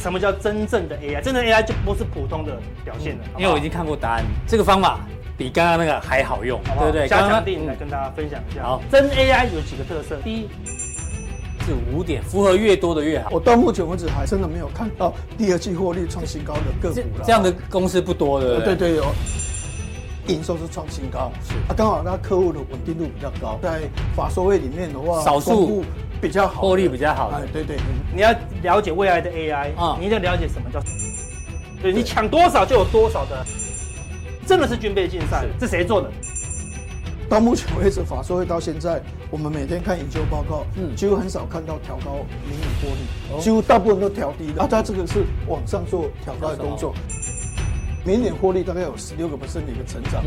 什么叫真正的 AI？真正的 AI 就不是普通的表现了，因为我已经看过答案，这个方法比刚刚那个还好用，好不好对不对？加强定来跟大家分享一下。好，真 AI 有几个特色？第一是五点，符合越多的越好。我到目前为止还真的没有看到第二季获利创新高的个股了。这样的公司不多的，对对有。营收是创新高，是啊，刚好那客户的稳定度比较高，在法说会里面的话，少数比较好，获利比较好。哎，对对，你要了解未来的 AI 啊，你一定要了解什么叫，对。你抢多少就有多少的，真的是军备竞赛，这谁做的？到目前为止，法说会到现在，我们每天看研究报告，嗯，几乎很少看到调高明年获利，几乎大部分都调低的，啊，它这个是往上做调高的工作。明年获利大概有十六个 percent 的一个成长。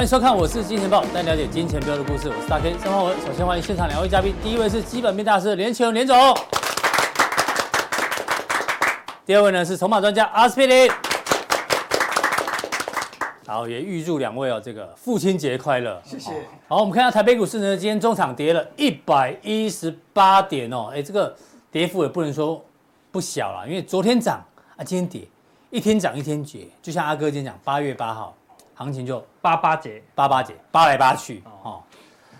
欢迎收看，我是金钱豹，带你了解金钱豹的故事。我是大 K 张焕文。首先欢迎现场两位嘉宾，第一位是基本面大师连乾隆连总，第二位呢是筹码专家阿斯匹林。好，也预祝两位哦，这个父亲节快乐！谢谢。好，我们看到台北股市呢，今天中场跌了一百一十八点哦，哎，这个跌幅也不能说不小了，因为昨天涨啊，今天跌，一天涨一天跌，就像阿哥今天讲，八月八号行情就八八节，八八节，八来八去哦。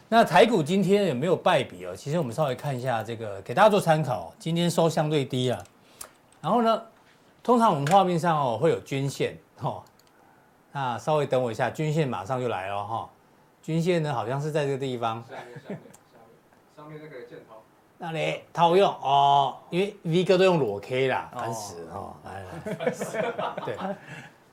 那台股今天有没有败笔哦？其实我们稍微看一下这个，给大家做参考。今天收相对低啊，然后呢，通常我们画面上哦会有均线哦。那稍微等我一下，均线马上就来了哈。均线呢，好像是在这个地方。下面下面下面，上面那个箭头。那里套用哦，因为 V 哥都用裸 K 啦，烦死哦。来来，对，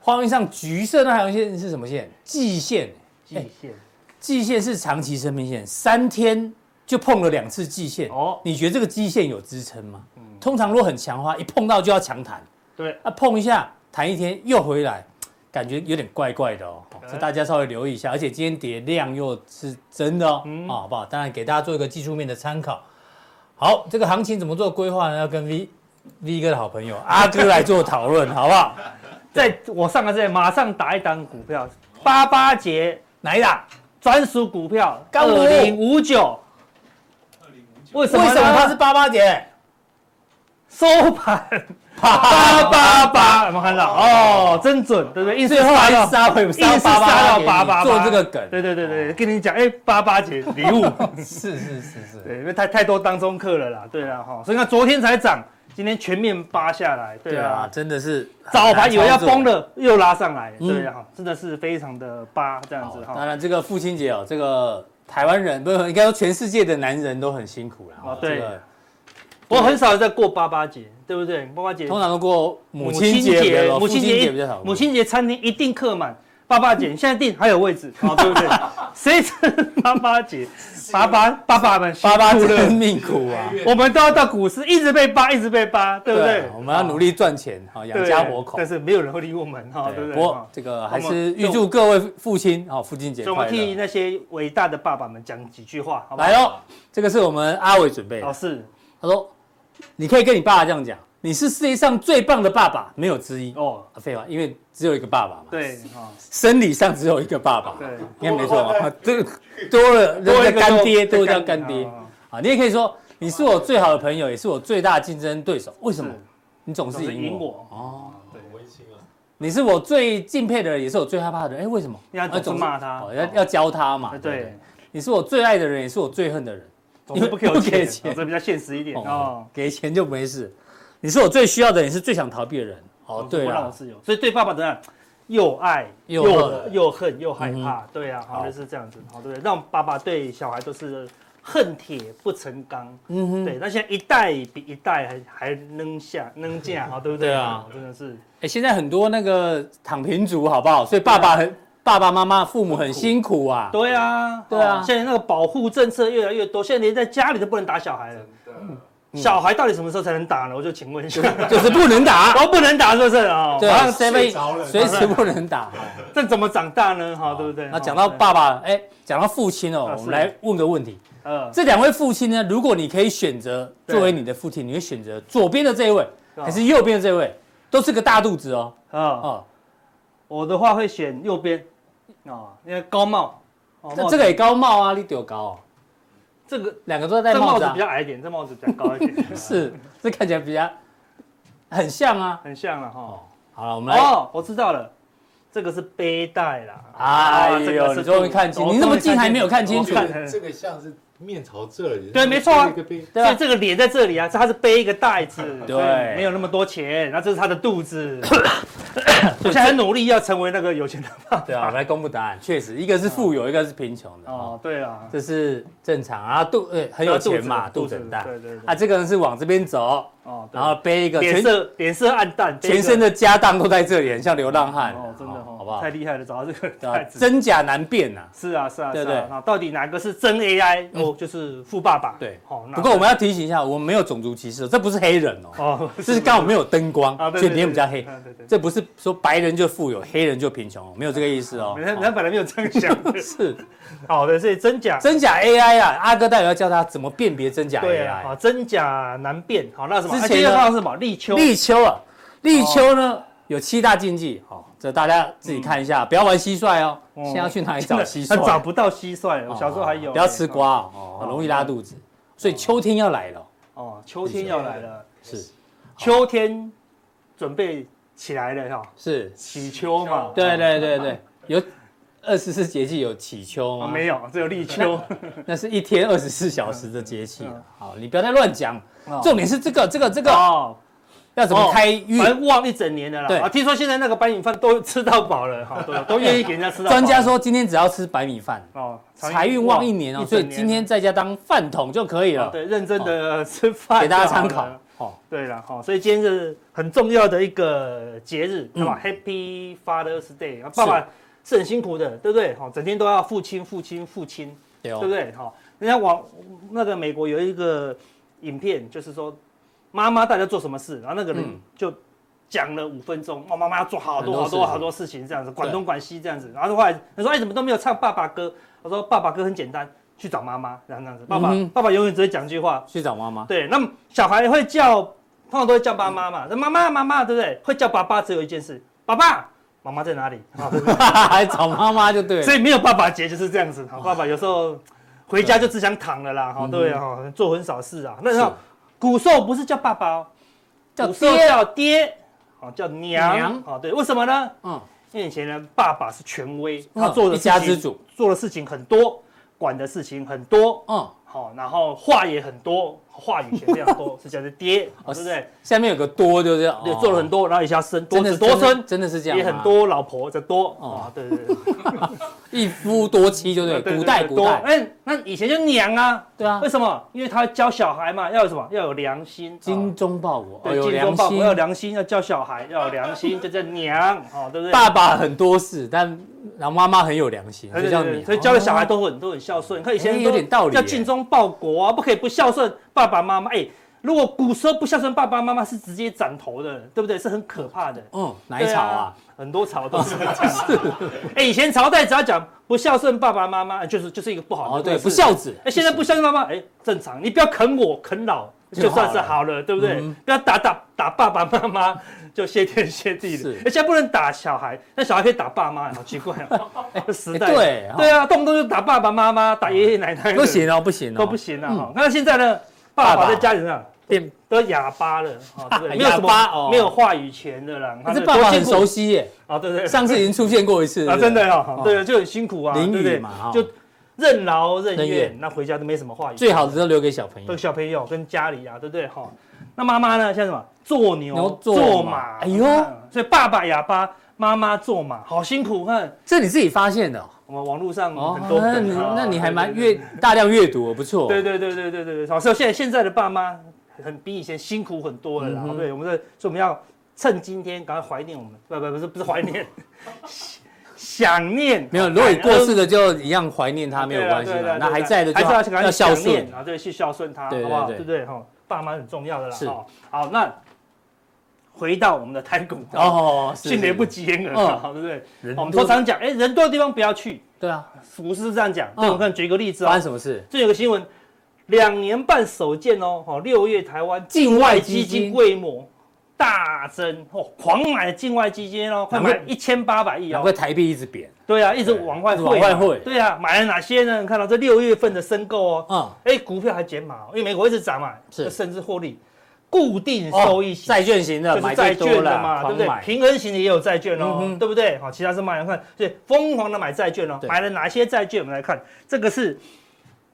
画面上橘色那条线是什么线？季线。季线。季线是长期生命线，三天就碰了两次季线。哦。你觉得这个季线有支撑吗？嗯。通常如果很强的话，一碰到就要强弹。对。啊碰一下，弹一天又回来。感觉有点怪怪的哦，所以大家稍微留意一下。而且今天跌量又是真的哦，啊，好不好？当然给大家做一个技术面的参考。好，这个行情怎么做规划呢？要跟 V V 哥的好朋友阿哥来做讨论，好不好？在我上个这马上打一档股票，八八节哪一档？专属股票二零五零五九。为什么？为什么它是八八节？收盘。八八八，有没有看到？哦，真准，对不对？硬是杀到杀回，硬是杀到八八八，做这个梗。对对对对，跟你讲，哎，八八节礼物，是是是是，对，因为太太多当中客了啦，对啦哈，所以看昨天才涨，今天全面扒下来，对啊，真的是早盘以为要崩了，又拉上来，对啊，真的是非常的扒这样子哈。当然，这个父亲节哦，这个台湾人不是应该说全世界的男人都很辛苦了啊，对。我很少在过八八节，对不对？八八节通常都过母亲节，母亲节比较好。母亲节餐厅一定客满，八八节现在订还有位置，好，对不对？谁是八八节？爸爸爸爸们爸爸真命苦啊！我们都要到股市，一直被扒，一直被扒，对不对？我们要努力赚钱，好养家活口。但是没有人会理我们，哈，对不对？不过这个还是预祝各位父亲，好，父亲节快乐。我们替那些伟大的爸爸们讲几句话，好吧？来喽，这个是我们阿伟准备的。老师，他说。你可以跟你爸爸这样讲，你是世界上最棒的爸爸，没有之一哦。废话，因为只有一个爸爸嘛。对，生理上只有一个爸爸。对，应该没错吧。这个多了，多一个干爹都叫干爹啊。你也可以说，你是我最好的朋友，也是我最大的竞争对手。为什么？你总是赢我哦。对，温馨啊。你是我最敬佩的人，也是我最害怕的人。哎，为什么？要总是骂他，要要教他嘛。对，你是我最爱的人，也是我最恨的人。总是不给我钱，这比较现实一点哦。给钱就没事。你是我最需要的人，是最想逃避的人。哦，对啊，所以对爸爸怎样又爱又恨又恨又害怕。对啊，好像是这样子，好对不对？让爸爸对小孩都是恨铁不成钢。嗯哼，对。那现在一代比一代还还能下能架，好 对不对？对啊，真的是。哎，现在很多那个躺平族，好不好？所以爸爸很。爸爸妈妈、父母很辛苦啊！对啊，对啊，现在那个保护政策越来越多，现在连在家里都不能打小孩了。小孩到底什么时候才能打呢？我就请问一下，就是不能打，都不能打，是不是啊？对，随随时不能打，这怎么长大呢？哈，对不对？那讲到爸爸，哎，讲到父亲哦，我们来问个问题。这两位父亲呢，如果你可以选择作为你的父亲，你会选择左边的这一位，还是右边的这位？都是个大肚子哦。啊啊，我的话会选右边，哦，因为高帽。这这个也高帽啊，你丢高哦。这个两个都在戴帽子，比较矮一点，这帽子比较高一点。是，这看起来比较很像啊，很像了哈。好了，我们来哦，我知道了。这个是背带啦，哎呦，你终于看清，你那么近还没有看清楚，这个像是面朝这里，对，没错啊，所以这个脸在这里啊，他是背一个袋子，对，没有那么多钱，那这是他的肚子，我现在很努力要成为那个有钱的爸爸。对啊，我们来公布答案，确实一个是富有，一个是贫穷的。哦，对啊，这是正常啊，肚呃很有钱嘛，肚子很大，对对，啊，这个人是往这边走。哦，然后背一个脸色脸色暗淡，全身的家当都在这里，很像流浪汉。不好？太厉害了，找到这个太子，真假难辨呐。是啊，是啊，对对。那到底哪个是真 AI？哦，就是富爸爸。对，好。不过我们要提醒一下，我们没有种族歧视，这不是黑人哦。哦，这是刚好没有灯光，所以脸比较黑。对对。这不是说白人就富有，黑人就贫穷，没有这个意思哦。人家本来没有这样想。是。好的，所以真假真假 AI 啊，阿哥待会要教他怎么辨别真假 AI。对啊，真假难辨。好，那什么？之前要放是什么？立秋，立秋啊，立秋呢有七大禁忌，好，这大家自己看一下，不要玩蟋蟀哦。现在要去哪里找蟋蟀？找不到蟋蟀，我小时候还有。不要吃瓜哦，很容易拉肚子。所以秋天要来了。哦，秋天要来了，是秋天准备起来了哈。是起秋嘛？对对对对，有二十四节气有起秋吗？没有，只有立秋。那是一天二十四小时的节气。好，你不要再乱讲。重点是这个这个这个哦。要怎么开运？旺一整年的啦。对啊，听说现在那个白米饭都吃到饱了，哈，都 都愿意给人家吃到饱。专家说今天只要吃白米饭哦，财运旺一年哦，所以今天在家当饭桶就可以了。对，认真的吃饭，给大家参考。哦，对了，好，所以今天是很重要的一个节日，对吧？Happy Father's Day，爸爸是很辛苦的，对不对？好，整天都要父亲，父亲，父亲，对不对？好，人家往那个美国有一个影片，就是说。妈妈，大家做什么事？然后那个人就讲了五分钟，哦，妈妈要做好多好多好多事情，这样子，管东管西这样子。然后后来他说，哎，怎么都没有唱爸爸歌？我说，爸爸歌很简单，去找妈妈，这样这样子。爸爸，爸爸永远只会讲一句话，去找妈妈。对，那么小孩会叫，通常都会叫爸妈嘛，那妈妈妈妈，对不对？会叫爸爸只有一件事，爸爸，妈妈在哪里？还找妈妈就对。所以没有爸爸节就是这样子。好，爸爸有时候回家就只想躺了啦，哈，对哈，做很少事啊。那时候。古兽不是叫爸爸哦，叫爹，叫爹，哦，叫娘，哦，对，为什么呢？嗯，因为以前呢，爸爸是权威，他做的一家之主，做的事情很多，管的事情很多，嗯，好，然后话也很多。话语权非常多，是叫做爹，对不对？下面有个多，就是这样，对，做了很多，然后一下生多子多孙，真的是这样，也很多老婆的多，啊，对对对，一夫多妻，就对，古代古代，哎，那以前就娘啊，对啊，为什么？因为他教小孩嘛，要有什么？要有良心，精忠报国，对，精忠报国，要良心，要教小孩，要有良心，就叫娘，哦，对不对？爸爸很多事，但然后妈妈很有良心，所以教的小孩都很都很孝顺。你看以前有点道理，要精忠报国啊，不可以不孝顺。爸爸妈妈，哎，如果古时候不孝顺爸爸妈妈，是直接斩头的，对不对？是很可怕的。哦，哪一朝啊？很多朝都是这样。哎，以前朝代只要讲不孝顺爸爸妈妈，就是就是一个不好的。对，不孝子。哎，现在不孝顺妈妈，哎，正常。你不要啃我啃老，就算是好了，对不对？不要打打打爸爸妈妈，就谢天谢地的。而且不能打小孩，那小孩可以打爸妈，好奇怪啊！这 时代。对对啊，动不动就打爸爸妈妈，打爷爷奶奶。不行哦，不行哦，都不行啊！那现在呢？爸爸在家里上变都哑巴了，没有什么没有话语权的啦。可是爸爸很熟悉耶，啊对对，上次已经出现过一次 啊，真的哦，对，就很辛苦啊，对不对？就任劳任怨，那回家都没什么话语。最好的都留给小朋友，都小朋友跟家里啊，对不对？哈，那妈妈呢？像什么做牛做马？哎呦，所以爸爸哑巴，妈妈做马，好辛苦。看，这你自己发现的。我们网络上很多，那你那你还蛮阅大量阅读，不错。对对对对对对，好，所以现在现在的爸妈很比以前辛苦很多了啦。对，我们的所以我们要趁今天赶快怀念我们，不不不是不是怀念，想念。没有，如果你过世的就一样怀念他没有关系，那还在的就要要孝顺啊，对，去孝顺他，好不好？对不对？哈，爸妈很重要的啦。是，好那。回到我们的台股哦，迅雷不及掩耳，好对不对？我们通常讲，哎，人多的地方不要去。对啊，股市是这样讲。那我们看举个例子啊，发生什么事？这有个新闻，两年半首见哦，好，六月台湾境外基金规模大增哦，狂买境外基金哦，快买一千八百亿哦，难怪台币一直贬。对啊，一直往外汇，往外汇。对啊，买了哪些呢？你看到这六月份的申购哦，嗯，哎，股票还减码，因为美国一直涨嘛，是甚至获利。固定收益型债券型的，就是债券的嘛，对不对？平衡型的也有债券哦，对不对？好，其他是卖，看，所以疯狂的买债券哦。买了哪些债券？我们来看，这个是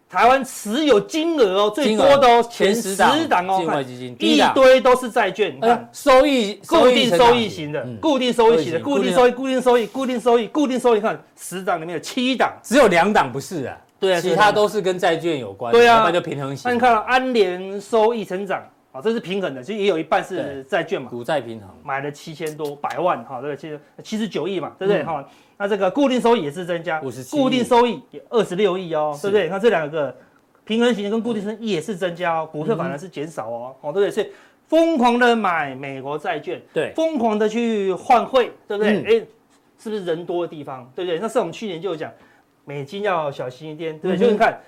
台湾持有金额哦最多的哦，前十档哦，看一堆都是债券，你看收益固定收益型的，固定收益型的，固定收益，固定收益，固定收益，固定收益，看十档里面有七档，只有两档不是啊，对啊，其他都是跟债券有关，对啊，那就平衡型。那你看安联收益成长。好，这是平衡的，其实也有一半是债券嘛，股债平衡，买了七千多百万，哈，这个其实七十九亿嘛，对不对？哈、嗯，那这个固定收益也是增加，固定收益也二十六亿哦，对不对？那这两个平衡型跟固定收益也是增加哦，股票反而是减少哦，哦、嗯，对不对？所以疯狂的买美国债券，对，疯狂的去换汇，对不对？哎、嗯，是不是人多的地方，对不对？那是我们去年就有讲。美金要小心一点，对不对？就你看，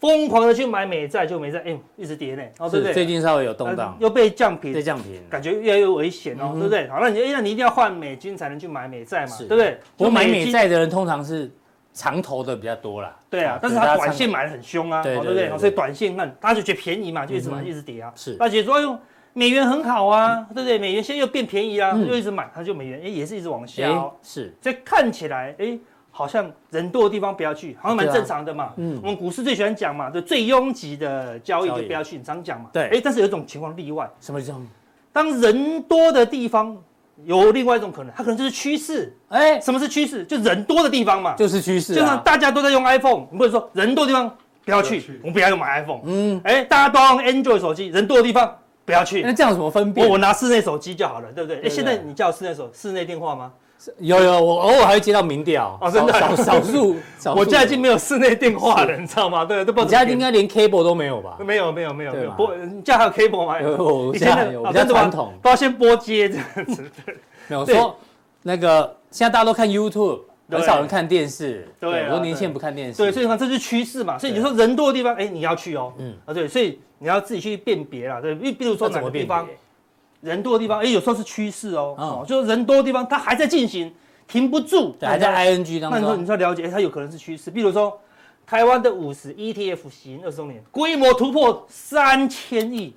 疯狂的去买美债，就美债，哎，一直跌呢，哦，对不对？最近稍微有动荡，又被降平，被降平，感觉越来越危险哦，对不对？好，那你那你一定要换美金才能去买美债嘛，对不对？我买美债的人通常是长投的比较多啦，对啊，但是他短线买的很凶啊，对不对？所以短线看，他就觉得便宜嘛，就一直买，一直跌啊。是，而且说用美元很好啊，对不对？美元现在又变便宜啊，又一直买，他就美元哎也是一直往下，是，这看起来哎。好像人多的地方不要去，好像蛮正常的嘛。嗯，我们股市最喜欢讲嘛，就最拥挤的交易就不要去，你常讲嘛。对，哎，但是有一种情况例外，什么情况？当人多的地方有另外一种可能，它可能就是趋势。哎，什么是趋势？就人多的地方嘛，就是趋势。就像大家都在用 iPhone，你不能说人多的地方不要去，我们不要用买 iPhone。嗯，哎，大家都用 Android 手机，人多的地方不要去。那这样有什么分别？我拿室内手机就好了，对不对？哎，现在你叫室内手室内电话吗？有有，我偶尔还会接到民调哦，真的少 少数。我家已经没有室内电话了，你知道吗？对，都不。你家应该连 cable 都没有吧？没有没有没有没有播，你家还有 cable 吗？有，以前有，比较传统，都要先拨接这样子。没有说那个，现在大家都看 YouTube，很少人看电视。对，很多年轻人不看电视。对，所以看这是趋势嘛。所以你说人多的地方，哎，你要去哦。嗯啊，对，所以你要自己去辨别啦。对，比比如说哪个地方人多的地方，哎，有时候是趋势哦。哦，就是人多的地方，它还在进行。停不住，还在 ING 当中。那你说，你说了解，它有可能是趋势。比如说，台湾的五十 ETF 型二十周年，规模突破三千亿，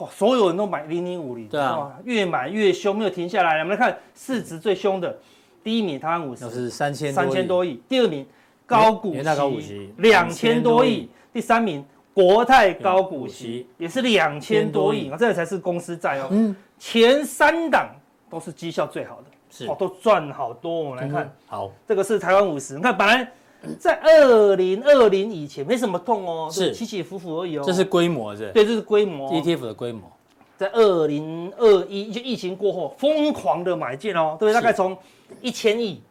哇！所有人都买零零五零，对啊，越买越凶，没有停下来。我们来看市值最凶的，第一名台湾五十是三千三千多亿，第二名高股息两千多亿，第三名国泰高股息也是两千多亿啊，这个才是公司债哦。嗯，前三档都是绩效最好的。是哦，都赚好多。我们来看，嗯、好，这个是台湾五十。你看，本来在二零二零以前没什么痛哦，是起起伏伏而已哦。这是规模是？对，这是规模。ETF 的规模，在二零二一就疫情过后，疯狂的买进哦，对，大概从一千亿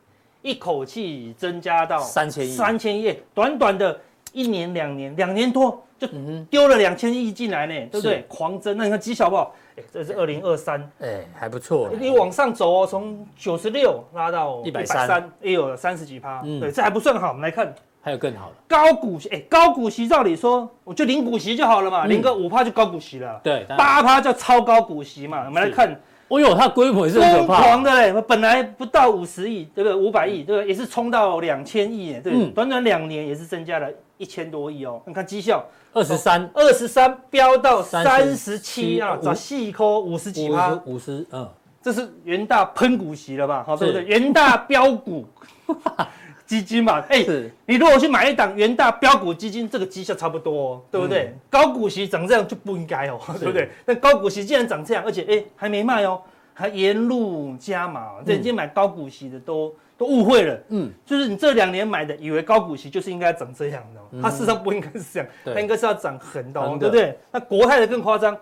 一口气增加到三千亿，三千亿，短短的一年两年，两年多就丢了两千亿进来呢，对不对？狂增，那你看绩效好不好？哎，这是二零二三，哎，还不错。你往上走哦，从九十六拉到一百三，也有三十几趴。嗯，对，这还不算好。我们来看，还有更好的高股息。哎，高股息照理说，我就领股息就好了嘛，领个五趴就高股息了。对，八趴叫超高股息嘛。我们来看，哦呦，它规模也是疯狂的嘞，本来不到五十亿，对不对？五百亿，对不对？也是冲到两千亿，对，短短两年也是增加了一千多亿哦。你看绩效。二十三，二十三飙到三十七啊，找细抠五十几趴，五十，嗯，这是元大喷股息了吧？好，对不对？元大标股 基金嘛，哎，你如果去买一档元大标股基金，这个绩效差不多，对不对？高股息长这样就不应该哦，对不对？那高股息既然长这样，而且哎还没卖哦，还沿路加码，这已经买高股息的都。都误会了，嗯，就是你这两年买的，以为高股息就是应该长这样的，嗯、它事实上不应该是这样，它应该是要长横的，的。对不对？那国泰的更夸张，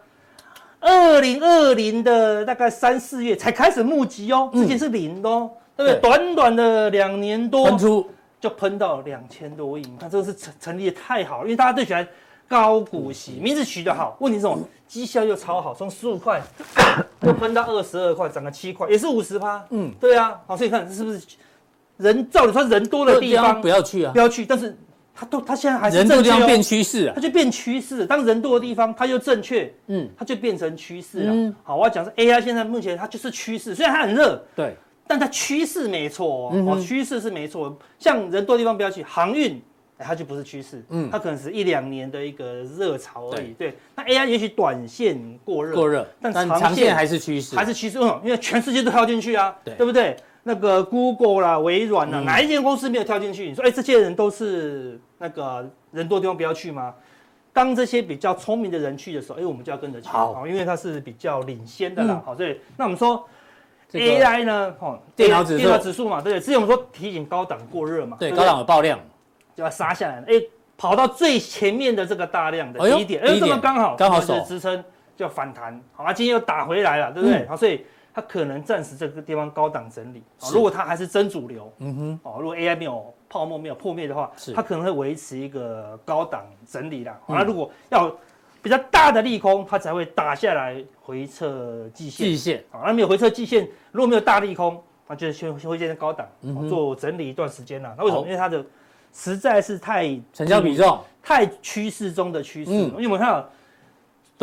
二零二零的大概三四月才开始募集哦，之前是零的哦，嗯、对不对？对。短短的两年多，喷出。就喷到两千多亿，你看这个是成成立的太好了，因为大家最喜欢高股息，名字取得好，问题是什么？绩效又超好，从十五块 又喷到二十二块，涨了七块，也是五十趴。嗯，对啊，好，所以看这是不是人照理说人多的地方不要去啊，不要去。但是它都它现在还是人多的地方变趋势啊它，就变趋势。当人多的地方，它又正确，嗯，它就变成趋势了。嗯好，我要讲是 AI 现在目前它就是趋势，虽然它很热，对，但它趋势没错哦，嗯哼哦趋势是没错。像人多的地方不要去，航运。哎它就不是趋势，嗯它可能是一两年的一个热潮而已。对，那 AI 也许短线过热，过热，但但长线还是趋势，还是趋势，嗯，因为全世界都跳进去啊，对对不对？那个 Google 啦、微软啦，嗯哪一间公司没有跳进去？你说，哎，这些人都是那个人多的地方不要去吗？当这些比较聪明的人去的时候，哎，我们就要跟着去，好因为它是比较领先的啦，嗯好，所以那我们说 AI 呢，哦，电脑指数电脑指数嘛，对不对？之前我们说提醒高档过热嘛，不对高档有爆量，就要杀下来了，哎，跑到最前面的这个大量的低点，哎，这低点么刚好，刚好是守。支撑，就反弹，好，啊，今天又打回来了，对不对？嗯。好，所以它可能暂时这个地方高档整理，好如果它还是真主流，嗯哼，哦，如果 AI 没有泡沫没有破灭的话是，它可能会维持一个高档整理啦。好，嗯。那如果要比较大的利空，它才会打下来回撤季线。季线，好，那没有回撤季线，如果没有大利空，那就先先会见高档、做整理一段时间啦。那为什么？因为它的实在是太成交比重太趋势中的趋势，嗯因为我们看到？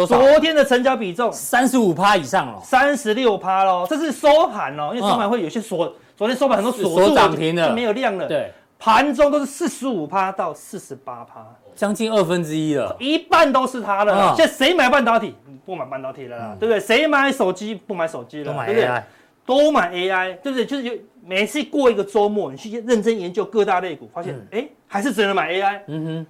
昨天的成交比重三十五趴以上了，三十六趴喽，这是收盘哦，因为收盘会有些锁，昨天收盘很多锁住涨停的就没有量了。对，盘中都是四十五趴到四十八趴，将近二分之一了，一半都是它的啦。嗯现在谁买半导体？不买半导体了啦，对不对？谁买手机？不买手机了，都买对不对？AI，都买 AI，对不对？就是有每次过一个周末，你去认真研究各大类股，发现哎、还是只能买 AI。嗯哼，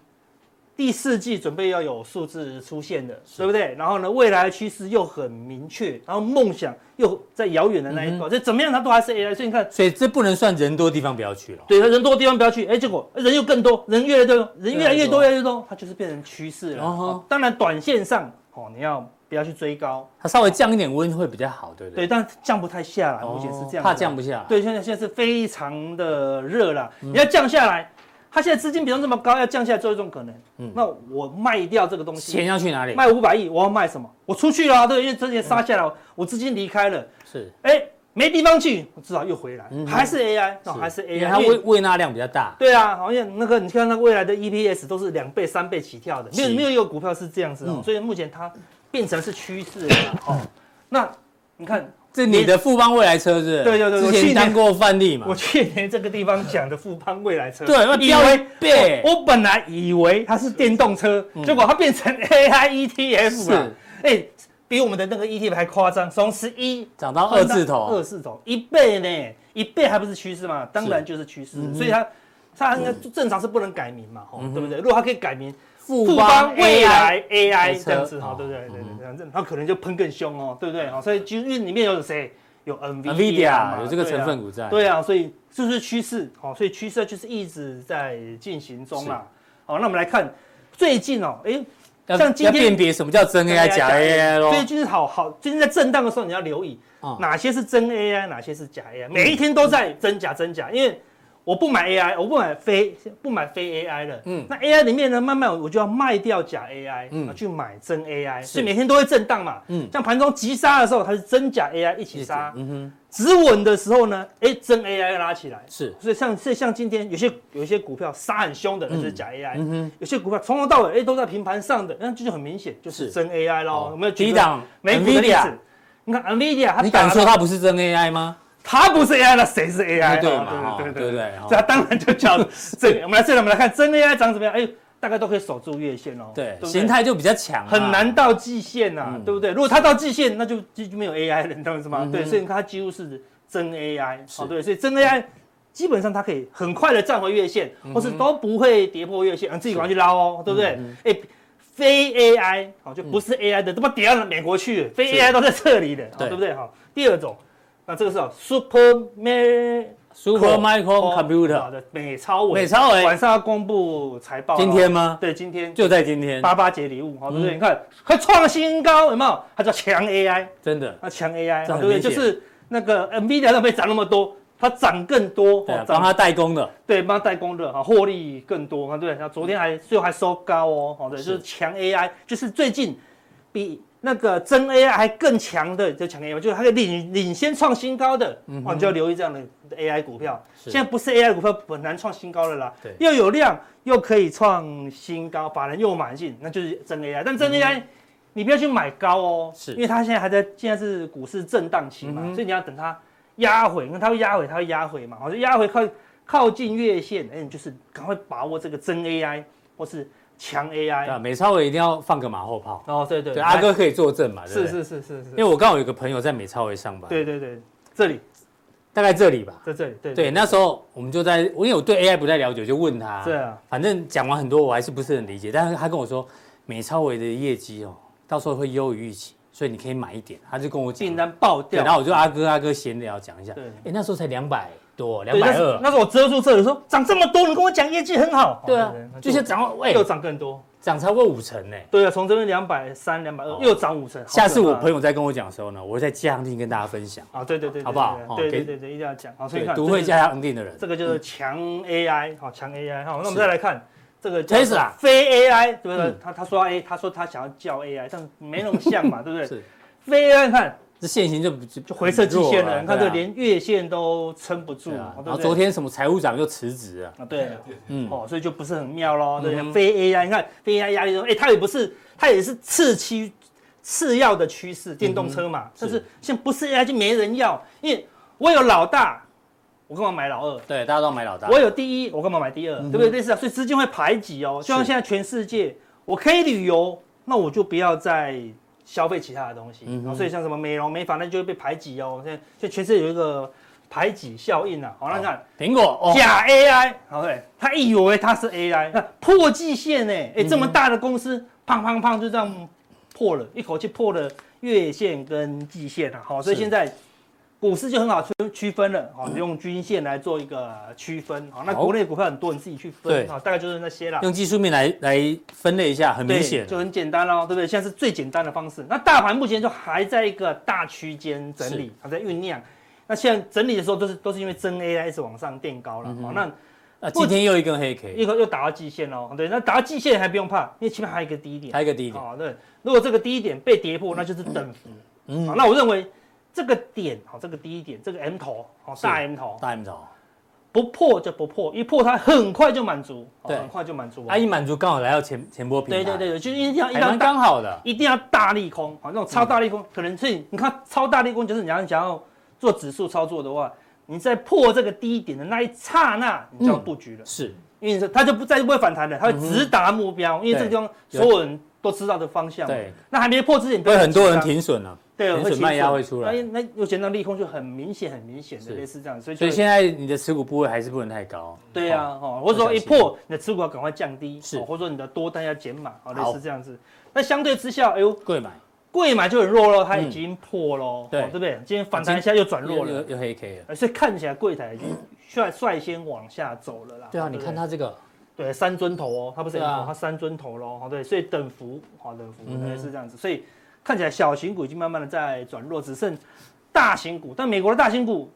第四季准备要有数字出现的，对不对？然后呢，未来的趋势又很明确，然后梦想又在遥远的那一段，这、怎么样它都还是 AI。所以你看，所以这不能算人多的地方不要去了，对，人多的地方不要去，哎，结果人又更多，人越来越多，人越来越多，越越来越多，它就是变成趋势了。当然，短线上哦，你要不要去追高？它稍微降一点温会比较好，对不对？对，但降不太下来，目前是这样，怕降不下来，对，现在现在是非常的热了，你要降下来，它现在资金比重这么高，要降下来，只有一种可能。嗯。那我卖掉这个东西，钱要去哪里？卖五百亿，我要卖什么？我出去了啊，对，因为之前杀下来，我资金离开了，是，哎，没地方去，我至少又回来，还是 AI，那，还是 AI，它因为胃胃纳量比较大，对啊，好像那个你看那个未来的 EPS 都是两倍、三倍起跳的，没有没有一个股票是这样子所以目前它变成是趋势了 哦。那你看这你的富邦未来车是？对对对我之去年前当过范例嘛。我。去年这个地方讲的富邦未来车，对以为一倍我我本来以为它是电动车，结果它变成 AI ETF 了，哎，比我们的那个 ETF 还夸张，从十一涨到二字头，二字头一倍呢，一倍还不是趋势嘛？当然就是趋势，所以它它应该正常是不能改名嘛，吼，对不对？如果它可以改名富邦未来 AI 这样子哈，对不对？对对对，这样子它可能就喷更凶哦，对不对？好，所以其实里面有谁？有 NVIDIA 有这个成分股在，对啊，所以这就是趋势，好，所以趋势就是一直在进行中啦。好，那我们来看最近哦，哎，要像今天要辨别什么叫真 AI 假 AI 咯所以就是好好，最近在震荡的时候，你要留意嗯哪些是真 AI，哪些是假 AI，每一天都在真假真假，因为。我不买 AI，我不买非不买非 AI 了。嗯嗯，那 AI 里面呢，慢慢我就要卖掉假 AI，嗯嗯，去买真 AI，所以每天都会震荡嘛。嗯嗯，像盘中急杀的时候，它是真假 AI 一起杀。嗯哼，止稳的时候呢，哎，真 AI 拉起来。是，所以像所以像今天有些有一些股票杀很凶的，那就是假 AI。嗯哼，有些股票从头到尾哎都在平盘上的，那这就很明显就是是真 AI 咯。有没有举低个档美股的例 NVIDIA 子？你看 NVIDIA，你敢说它不是真 AI 吗？它不是 AI，那谁是 AI？对哦嘛哦对对对不对哦这它当然就叫这个。我们来这里，我们来看真 AI 长怎么样？哎，大概都可以守住月线哦。对，不形态就比较强啊，很难到季线呐嗯，对不对？如果它到季线，那就就就没有 AI 了，你懂我意思吗？嗯对，所以它几乎是真 AI，是哦，对，所以真 AI 基本上它可以很快的站回月线，嗯或是都不会跌破月线，嗯，自己赶快去捞哦，对不对嗯？哎，非 AI 好就不是 AI 的，都到美国去，非 AI 都在这里的，哦对对不对？好，第二种，那这个是啊 Super Micro Super Micro Computer 好的美超伟，美超伟。晚上要公布财报哦，今天吗？对，今天。就在今天，八八节礼物，好，对不对？嗯。你看，它创新高，有没有？它叫强 AI，真的，它强 AI，对不对？就是那个 NVIDIA 都没涨那么多，它涨更多，对帮它代工的，对，帮它代工的，哈，获利更多，啊，对。然后昨天还最后还收高哦，好的，就是强 AI，就是最近比那个真 AI 还更强的，就强 AI，就是它可以领领先创新高的，嗯哦，你就要留意这样的 AI 股票。是。现在不是 AI 股票很难创新高了啦，对。又有量又可以创新高，法人又买进，那就是真 AI。但真 AI、你不要去买高哦，是。因为它现在还在，现在是股市震荡期嘛，嗯所以你要等它压回，因为它会压回，它会压回嘛，好，就压回靠靠近月线，哎，你就是赶快把握这个真 AI 或是强 AI。对啊，美超伟一定要放个马后炮。哦，对对对，阿哥可以作证嘛？是是是是是，因为我刚好有个朋友在美超微上班，对对对，这里大概这里吧。在这里，对对，那时候我们就在，因为我对 AI 不太了解，我就问他。对啊，反正讲完很多，我还是不是很理解。但是他跟我说，美超微的业绩哦，到时候会优于预期，所以你可以买一点。他就跟我讲，订单爆，掉，然后我就阿哥阿哥闲聊讲一下。对哎，那时候才两百多，两百二。那时候我遮住这里说涨这么多，你跟我讲业绩很好，对啊哦，就是涨到喂又涨更多，涨超过五成呢。对啊，从这边两百三、两百二又涨五成。下次我朋友友再跟我讲的时候呢，我会再加强定跟大家分享。啊，对对对，好不好对对对对，一定要讲。好，所以对，看独会加强定的人，这个就是强 AI，好强 AI。好，那我们再来看这个叫 Tesla 非 AI，对不对嗯？他他说 A，他说他想要叫 AI，但没那么像嘛，对不对？是非 AI 看这线型就就就回撤极限了，你看这连月线都撑不住然后昨天什么财务长又辞职啊，啊，对。嗯，哦，所以就不是很妙咯，对非 AI，你看非 AI 压力中，哎，它也不是，它也是次期次要的趋势，电动车嘛。但是现在不是 AI 就没人要，因为我有老大，我干嘛买老二？对，大家都要买老大，我有第一，我干嘛买第二？对不对？类似啊，所以资金会排挤哦。就像现在全世界，我可以旅游，那我就不要再消费其他的东西。所以像什么美容美发，那就会被排挤哦。现在所以全世界有一个排挤效应啊。好，那你看。苹果哦，假 AI，好对，他以为他是 AI，那破季线呢？哎，这么大的公司，砰砰砰就这样破了，一口气破了月线跟季线啊，好，所以是现在股市就很好区区分了，好，你用均线来做一个区分，好，那好。国内股票很多，你自己去分对，好，大概就是那些啦。用技术面来来分类一下，很明对，显，就很简单咯，对不对？现在是最简单的方式。那大盘目前就还在一个大区间整理，还在酝酿。那现在整理的时候都是都是因为真 AI 一直往上垫高了，好，那。那今天又一根黑 K，一个又打到季线喽，对，那打到季线还不用怕，因为前面还有一个低点，还有一个低点，哦，对，如果这个低点被跌破，那就是等幅，嗯。好，那我认为这个点，好，这个低点，这个 M 头，好，大 M 头，大 M 头，不破就不破，一破它很快就满足，哦对。很快就满足，啊。一满足刚好来到前前波平台，对对对，就一定要一定要大刚好的，一定要大利空，好，那种超大利空，可能是你看超大利空就是你要想要做指数操作的话，你在破这个低点的那一刹那，你就要布局了。是。因为它就不再不会反弹了，它会直达目标，因为这个地方所有人都知道的方向嘛。对，那还没破之前，会很多人停损了，对，会损卖压会出来。那那有显到利空就很明显，很明显的是。类似这样，所以所以现在你的持股部位还是不能太高，对啊，哦，或者说一破你的持股要赶快降低，是。哦或者说你的多单要减码，哦，好。类似这样子。那相对之下，哎呦，贵买。贵买就很弱喽，它已经破喽，对。不对？今天反弹一下又转弱了，又又又黑 K 了，呃所以看起来柜台已经率率先往下走了啦。对啊，你看它这个。对，三尊头哦，它不是它三尊头喽，好对，所以等幅，好等幅，嗯哼。对，是这样子，所以看起来小型股已经慢慢的在转弱，只剩大型股，但美国的大型股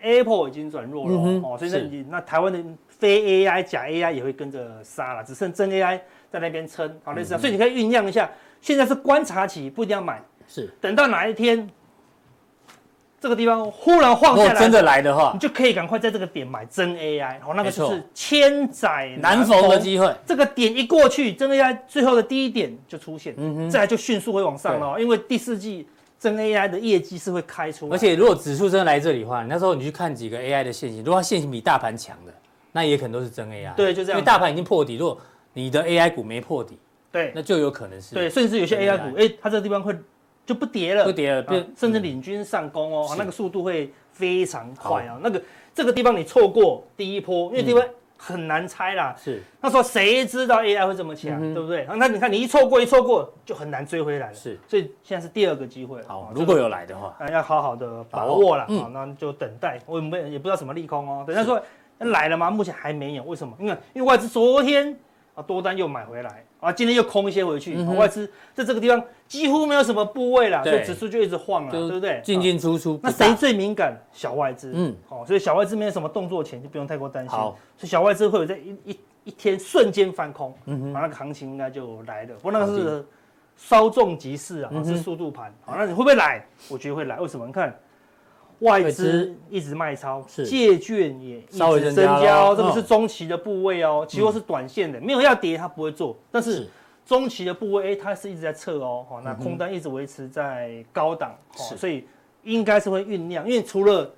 Apple 已经转弱了哦嗯哦，所以那是。已经那台湾的非 AI 假 AI 也会跟着杀了，只剩真 AI 在那边撑，好类似这样，所以你可以酝酿一下，现在是观察期，不一定要买，是，等到哪一天这个地方忽然晃下来，真的来的话你，就可以赶快在这个点买真 AI，好，那个就是千载难逢的机会，这个点一过去，真 AI 最后的第一点就出现，嗯哼。再来就迅速会往上了，因为第四季真 AI 的业绩是会开出，而且如果指数真的来这里的话，你那时候你去看几个 AI 的线型，如果它线型比大盘强的，那也可能都是真 AI。对就这样。因为大盘已经破底，如果你的 AI 股没破底，对。那就有可能是对，甚至有些 AI 股，哎，它这个地方会就不跌了，不跌了，啊甚至领军上攻哦，那个速度会非常快哦，那个这个地方你错过第一波，因为地方很难猜啦，是。那时候谁知道 AI 会这么强，对不对？那你看你一错过一错过就很难追回来了，是。所以现在是第二个机会。好哦，如果有来的话，啊，要好好的把把握握了，嗯。好，那就等待。我们也不知道什么利空哦。等下说来了吗？目前还没有，为什么？因为因为外资昨天啊多单又买回来啊，今天又空一些回去，嗯外资在这个地方几乎没有什么部位了，所以指数就一直晃了，对不对？进进出出不那。谁最敏感？小外资，嗯嗯，好，所以小外资没有什么动作前就不用太过担心。好所以小外资会有在一一一天瞬间翻空，嗯哼啊，那个行情应该就来了。不过那个是稍纵即逝啊，是速度盘。好，那你会不会来？我觉得会来。为什么？你看外资一直卖超，借券也一直增加，这个是中期的部位哦。期货是短线的，没有要跌它不会做，但是中期的部位，哎，它是一直在测哦。好，那空单一直维持在高档，所以应该是会酝酿。因为除了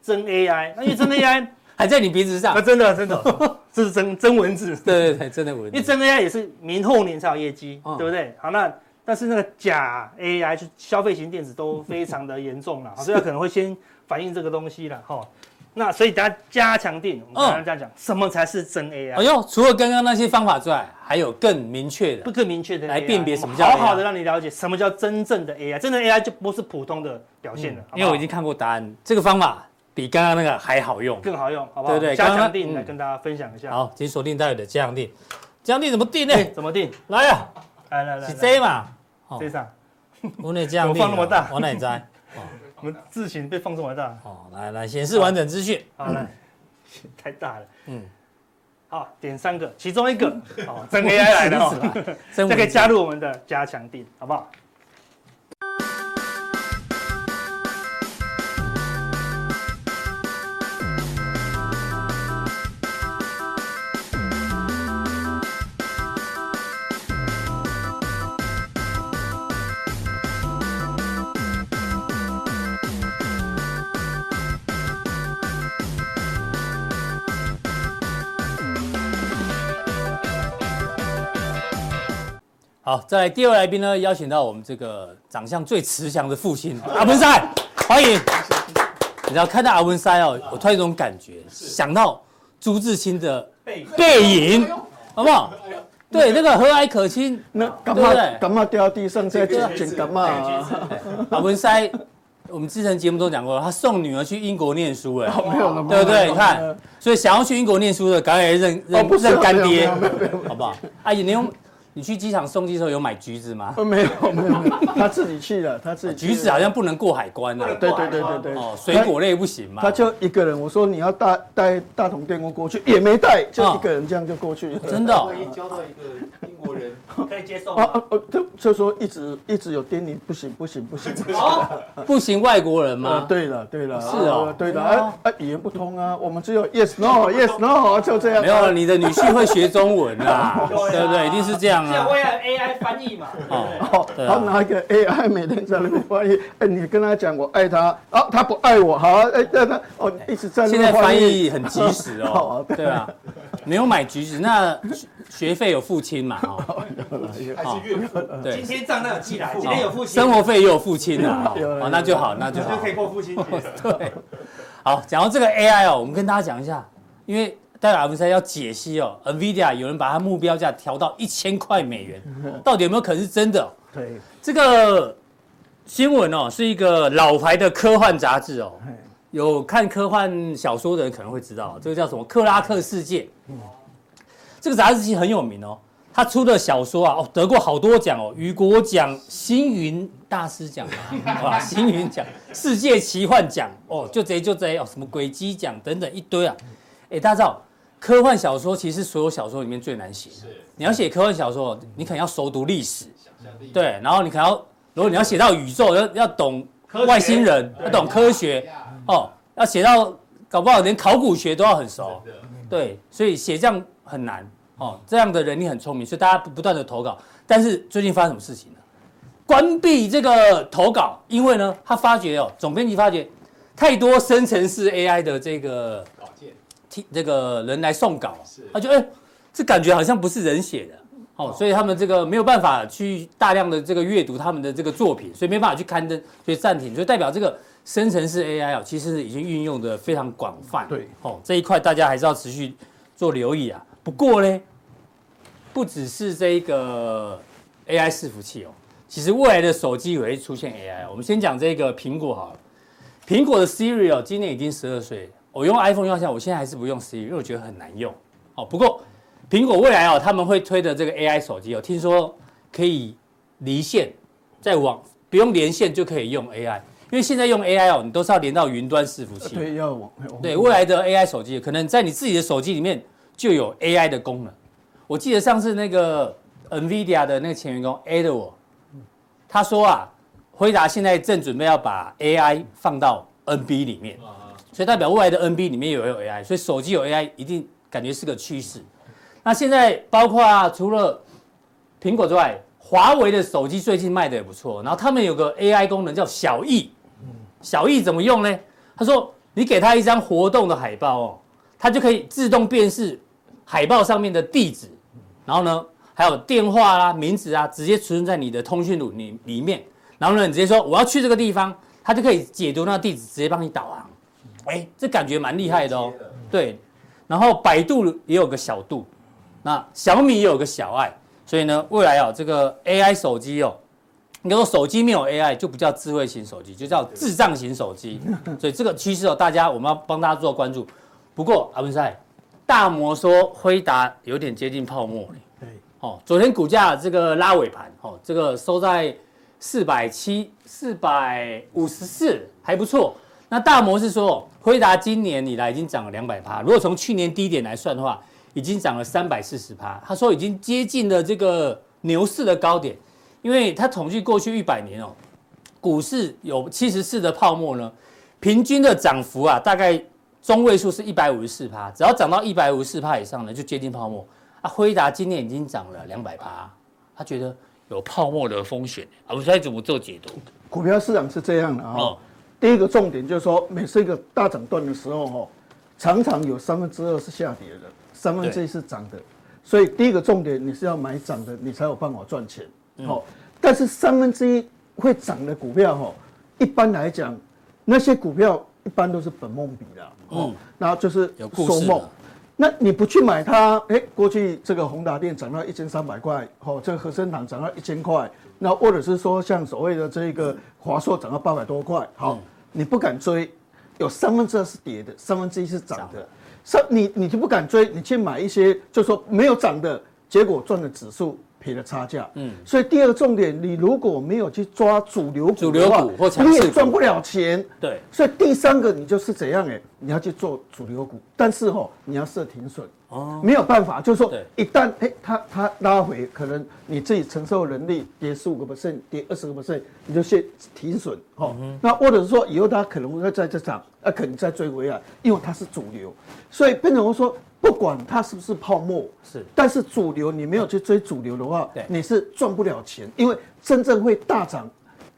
真 AI，那因为真 AI 还在你鼻子上，啊，真的真的，这是真真文字，对对对，真的文字。因为真 AI 也是明后年才有业绩，对不对？好，那。但是那个假 AI 就消费型电子都非常的严重了，所以它可能会先反映这个东西了哈。那所以大家加强定，我们刚刚这样讲，什么才是真 AI？哎呦，除了刚刚那些方法之外，还有更明确的，不更明确的来辨别什么叫好好的让你了解什么叫真正的 AI。真的 AI 就不是普通的表现了，因为我已经看过答案，这个方法比刚刚那个还好用，更好用，好不好？对对，加强定来跟大家分享一下。好，请锁定待会的加强定。加强定怎么定呢？怎么定？来呀，来来来，是 J 嘛？这上。我那这样 放那么大，我哪在？我们字型被放这么大。哦，来来显示完整资讯。好来，太大了。嗯，好，点三个，其中一个哦，真 AI 来的哦，这可以加入我们的加强定，好不好？好，再来第二位来宾呢，邀请到我们这个长相最慈祥的父亲阿文塞，欢迎。你知道看到阿文塞哦，我突然有种感觉，想到朱自清的背影，好不好？对，那个和蔼可亲，那干嘛干嘛掉地上在捡干嘛？阿文塞，我们之前节目都讲过，他送女儿去英国念书，哎，没有了，对不对？你看，所以想要去英国念书的，赶快认认认干爹，好不好？阿姨，你用。你去机场送机的时候有买橘子吗？没有没有，他自己去的，他自己。橘子好像不能过海关的。对对对对对。哦，水果类不行嘛。他就一个人，我说你要带带大同电锅过去，也没带，就一个人这样就过去。真的。万一交到一个英国人，可以接受吗？啊就就说一直一直有叮咛，不行不行不行。不行，外国人吗？对了对了。是啊，对的，啊啊，语言不通啊，我们只有 yes no yes no 就这样。没有，你的女婿会学中文啊，对不对？一定是这样啊。翻译嘛，哦，他拿一个 AI 每天在那边翻译，哎，你跟他讲我爱他，啊，他不爱我，好，哎，让他哦一直在那边现在翻译很及时哦，对啊，没有买橘子，那学费有付清嘛，哦，还是。月付，对，今天账单有寄来，今天有付清，生活费也有付清啊，哦，那就好，那就好，就可以过父亲节，对，好，讲到这个 AI 哦，我们跟大家讲一下，因为。待会阿文塞要解析哦，NVIDIA 有人把它目标价调到一千块美元，到底有没有可能是真的？对，这个新闻哦，是一个老牌的科幻杂志哦，有看科幻小说的人可能会知道，这个叫什么《克拉克世界》。这个杂志其实很有名哦，他出的小说啊，哦，得过好多奖哦，雨果奖、星云大师奖啊，星云奖、世界奇幻奖哦，就这就这哦，什么鬼机奖等等一堆啊，哎，大家知道。科幻小说其实所有小说里面最难写。你要写科幻小说，你可能要熟读历史，对，然后你可能要，如果你要写到宇宙，要要懂外星人，要懂科学，哦，要写到搞不好连考古学都要很熟，对，所以写这样很难，哦，这样的人你很聪明，所以大家不断的投稿，但是最近发生什么事情呢？关闭这个投稿，因为呢，他发觉哦，总编辑发觉太多生成式 AI 的这个。这个人来送稿，他就哎，这感觉好像不是人写的，哦，所以他们这个没有办法去大量的这个阅读他们的这个作品，所以没办法去刊登，所以暂停，所以代表这个生成式 AI 啊，其实已经运用的非常广泛。对，哦，这一块大家还是要持续做留意啊。不过呢，不只是这个 AI 伺服器哦，其实未来的手机也会出现 AI。我们先讲这个苹果好了，苹果的 Siri 哦，今年已经十二岁。我用 iPhone 用下，我现在还是不用 Siri，因为我觉得很难用。哦，不过苹果未来哦，他们会推的这个 AI 手机哦，听说可以离线，在网不用连线就可以用 AI，因为现在用 AI 哦，你都是要连到云端伺服器。对，要网。对，未来的 AI 手机可能在你自己的手机里面就有 AI 的功能。我记得上次那个 NVIDIA 的那个前员工 Edward，他说啊，辉达现在正准备要把 AI 放到 NB 里面，所以代表未来的 NB 里面也有 AI，所以手机有 AI 一定感觉是个趋势。那现在包括啊，除了苹果之外，华为的手机最近卖的也不错，然后他们有个 AI 功能叫小艺，小艺怎么用呢？他说你给他一张活动的海报哦，它就可以自动辨识海报上面的地址，然后呢，还有电话啊、名字啊，直接存在你的通讯录里里面，然后呢，你直接说我要去这个地方，他就可以解读那个地址，直接帮你导航。哎，这感觉蛮厉害的哦。对，然后百度也有个小度。那小米也有个小爱，所以呢，未来啊，这个 AI 手机哦，你说手机没有 AI 就不叫智慧型手机，就叫智障型手机。所以这个趋势哦，大家我们要帮大家做关注。不过阿文赛，大摩说辉达有点接近泡沫了。对，哦，昨天股价这个拉尾盘，哦，这个收在四百七、四百五十四，还不错。那大摩是说，辉达今年以来已经涨了两百趴，如果从去年低点来算的话。已经涨了三百四十趴，他说已经接近了这个牛市的高点，因为他统计过去一百年哦，股市有七十四的泡沫呢，平均的涨幅啊，大概中位数是一百五十四趴，只要涨到一百五十四趴以上呢，就接近泡沫。啊，辉达今年已经涨了两百趴，他觉得有泡沫的风险，啊，我该怎么做解读？股票市场是这样的啊、哦，第一个重点就是说，每次一个大涨段的时候哈，常常有三分之二是下跌的。三分之一是涨的，所以第一个重点你是要买涨的，你才有办法赚钱。好、嗯，但是三分之一会涨的股票，哈，一般来讲，那些股票一般都是本梦比的，嗯，然后就是说梦。那你不去买它，哎，过去这个宏达电涨到一千三百块，哦，这个和生堂涨到一千块，那或者是说像所谓的这个华硕涨到八百多块，好，你不敢追，有三分之二是跌的，三分之一是涨的。三你你就不敢追，你去买一些，就说没有涨的，结果赚的指数。赔了差价，嗯，所以第二个重点，你如果没有去抓主流股的话，主流股或你也赚不了钱，对。所以第三个，你就是怎样哎，你要去做主流股，但是哦，你要设停损，哦，没有办法，就是说一旦哎，它它拉回，可能你自己承受能力跌十五个 percent，跌二十个 percent，你就先停损，哦，那或者是说以后它可能会在这涨，那可能再追回来，因为它是主流，所以变成我说。不管它是不是泡沫，是，但是主流你没有去追主流的话，对，你是赚不了钱，因为真正会大涨，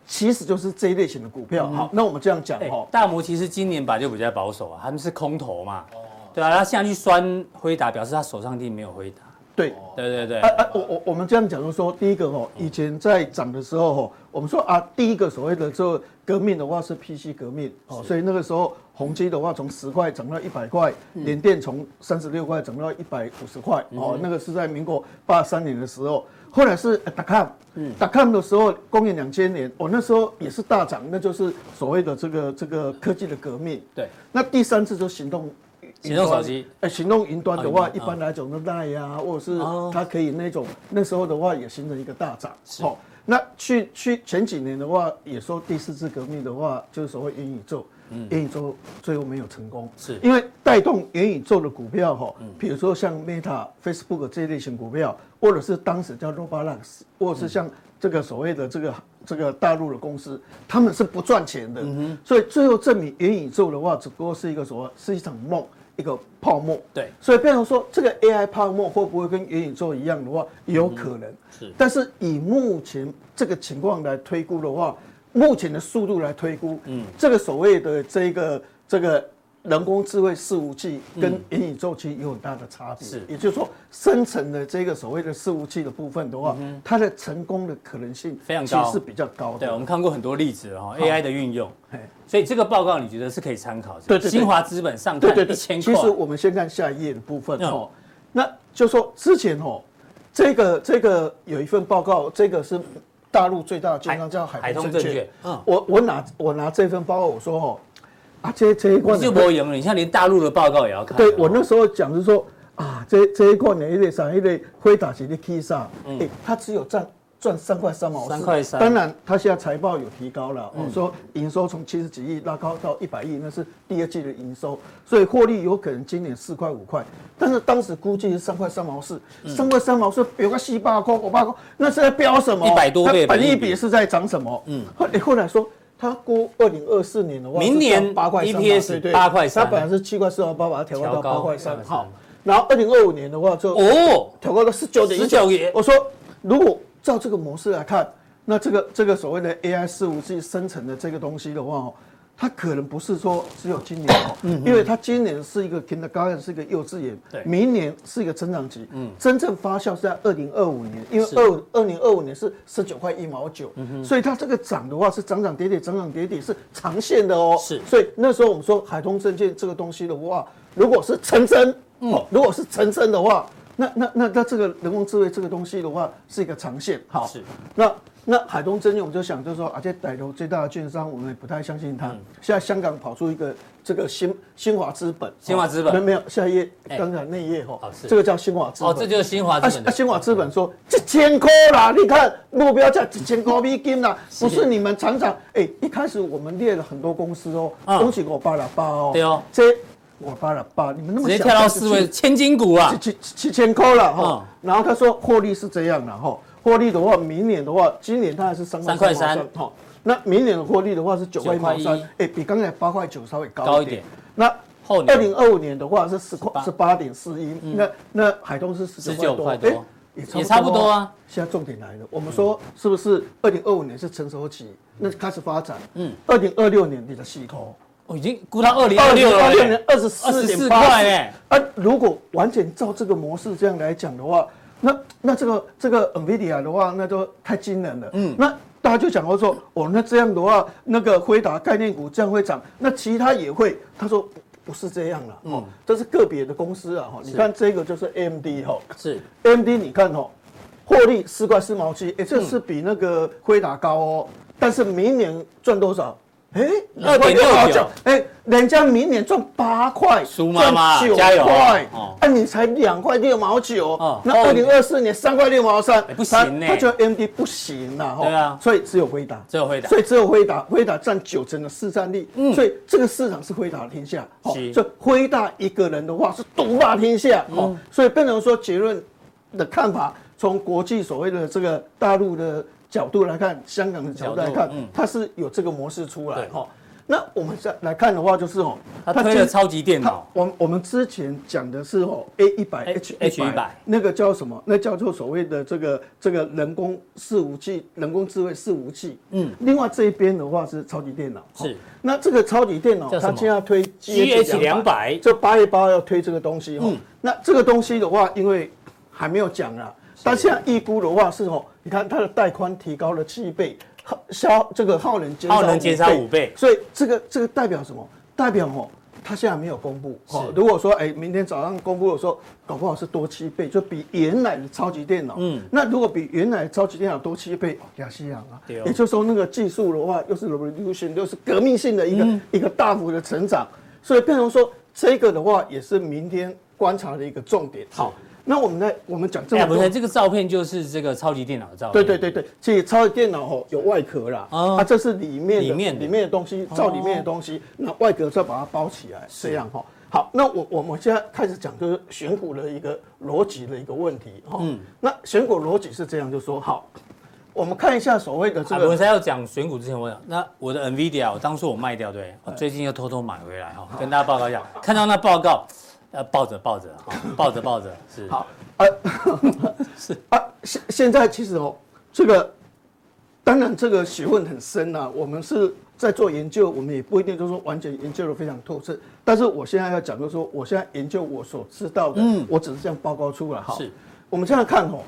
其实就是这一类型的股票。好，那我们这样讲哈，大摩其实今年本来就比较保守啊，他们是空头嘛，对啊，他现在去酸辉达，表示他手上一定没有辉达。对，对对对。啊啊，我我我们这样讲，就是说，第一个哈，以前在涨的时候哈，我们说啊，第一个所谓的这个革命的话是 PC 革命，哦，所以那个时候宏基的话从十块涨到一百块，联电从三十六块涨到一百五十块，哦，那个是在民国八三年的时候，后来是达康，嗯，达康的时候，公元两千年，哦，那时候也是大涨，那就是所谓的这个这个科技的革命。对，那第三次就行动。行动手机，哎，行动云端的话，一般来讲的 LINE 呀，或者是它可以那种，那时候的话也形成一个大涨。好，那去去前几年的话，也说第四次革命的话，就是所谓元宇宙，嗯。元宇宙最后没有成功，是。因为带动元宇宙的股票哈，比如说像 Meta、Facebook 这一类型股票，或者是当时叫 Roblox，或者是像这个所谓的这个这个大陆的公司，他们是不赚钱的，所以最后证明元宇宙的话，只不过是一个什么，是一场梦。一个泡沫，对，所以变成说这个 AI 泡沫会不会跟元宇宙一样的话，有可能。是，但是以目前这个情况来推估的话，目前的速度来推估，嗯，这个所谓的这个这个。人工智慧伺服器跟元宇宙其实有很大的差别，是，也就是说，生成的这个所谓的伺服器的部分的话，它的成功的可能性非常高，其实是比较高的。对，我们看过很多例子哈，AI 的运用，所以这个报告你觉得是可以参考的？对对，新华资本上看一千块。其实我们先看下一页的部分哦，那就说之前哦，这个这个有一份报告，这个是大陆最大的券商叫海通证券，嗯，我我拿我拿这份报告，我说哦。啊，这这一块就不赢了。你像连大陆的报告也要看。对，我那时候讲是说啊，这这一块呢，一类上一类辉达是的 K 上，哎，它只有占赚三块三毛四。三块三。当然，它现在财报有提高了，我说营收从七十几亿拉高到一百亿，那是第二季的营收，所以获利有可能今年四块五块。但是当时估计是三块三毛四，三块三毛四，比如说四百块、五八块，那是在飙什么？一百多倍，本一比是在涨什么？嗯，后后来说。他估二零二四年的话，明年八块三，八块三。它本来是七块四毛八，把它调高到八块三。好，然后二零二五年的话就哦，调高到十九点一。我说，如果照这个模式来看，那这个这个所谓的 AI 四五 G 生成的这个东西的话哦。它可能不是说只有今年哦，因为它今年是一个 kindergarten，是一个幼稚园，明年是一个成长期，嗯真正发酵是在二零二五年，因为二二零二五年是十九块一毛九，所以它这个涨的话是涨涨跌跌，涨涨跌跌是长线的哦，是，所以那时候我们说海通证券这个东西的话，如果是成真，哦，如果是成真的话，那那那那这个人工智慧这个东西的话是一个长线，好，是，那。那海通证券，我们就想，就是说，而且带头最大的券商，我们也不太相信他。现在香港跑出一个这个新新华资本，新华资本没没有，下一页，刚才那一页哈，这个叫新华资本。哦，这就是新华资本。新华资本说一千块啦，你看目标价一千块美金啦，不是你们常常哎，一开始我们列了很多公司哦，恭喜我八了八哦，对哦，这我发了八，你们那么直接跳到四位千金股啊，七七七千块了哈，然后他说获利是这样的哈。获利的话，明年的话，今年它还是三块三，好，那明年的获利的话是九块毛三，哎，比刚才八块九稍微高一点。那后二零二五年的话是十块，是八。点四一，那那海通是十九块多，哎，也差不多啊。现在重点来了，我们说是不是二零二五年是成熟期，那开始发展，嗯，二零二六年你的细口，我已经估到二零二六年二十四点八哎，啊，如果完全照这个模式这样来讲的话。那那这个这个 NVIDIA 的话，那就太惊人了。嗯，那大家就讲到说，哦，那这样的话，那个辉达概念股这样会涨，那其他也会。他说不不是这样了，哦，这是个别的公司啊。哈，你看这个就是 AMD 哈，是 AMD，你看哈，获利四块四毛七，哎，这是比那个辉达高哦。但是明年赚多少？哎，二点六九，哎，人家明年赚八块，苏妈妈加油你才两块六毛九，那二零二四年三块六毛三，不行呢，他觉得 AMD 不行了哈，对啊，所以只有辉达，只有辉达，所以只有辉达，辉达占九成的市占率，所以这个市场是辉达的天下，好，所以辉达一个人的话是独霸天下，好，所以变成说结论的看法，从国际所谓的这个大陆的。角度来看，香港的角度来看，嗯、它是有这个模式出来哈。那我们再来看的话，就是哦，它推了超级电脑。我我们之前讲的是哦，A 一百 H H 一百，那个叫什么？那叫做所谓的这个这个人工伺服器、人工智慧伺服器。嗯。另外这一边的话是超级电脑。是。那这个超级电脑，它现在推 G H 两百，就八月八要推这个东西。嗯。那这个东西的话，因为还没有讲啊，但现在预估的话是哦。你看它的带宽提高了七倍，耗消这个耗能减耗能减少五倍，所以这个这个代表什么？代表哦，它现在没有公布。哦，如果说哎，明天早上公布的时候，搞不好是多七倍，就比原来的超级电脑。嗯，那如果比原来的超级电脑多七倍，亚细亚啊，也就是说那个技术的话，又是 revolution，又是革命性的一个一个大幅的成长，所以变成说这个的话，也是明天观察的一个重点。好。那我们在我们讲这么多，不是这个照片就是这个超级电脑的照片。对对对对，其实超级电脑哦有外壳啦，啊，这是里面里面里面的东西，照里面的东西，那外壳再把它包起来，这样哈。好，那我我们现在开始讲就是选股的一个逻辑的一个问题哈。嗯，那选股逻辑是这样，就是说好，我们看一下所谓的这个。我才要讲选股之前，我讲那我的 NVIDIA，我当初我卖掉，对，我最近又偷偷买回来哈，跟大家报告一下，看到那报告。呃，抱着抱着，抱着抱着，是好，呃，是啊，现现在其实哦，这个当然这个学问很深呐、啊，我们是在做研究，我们也不一定就是说完全研究的非常透彻。但是我现在要讲就是说，我现在研究我所知道的，嗯，我只是这样报告出来哈。是，我们现在看哦，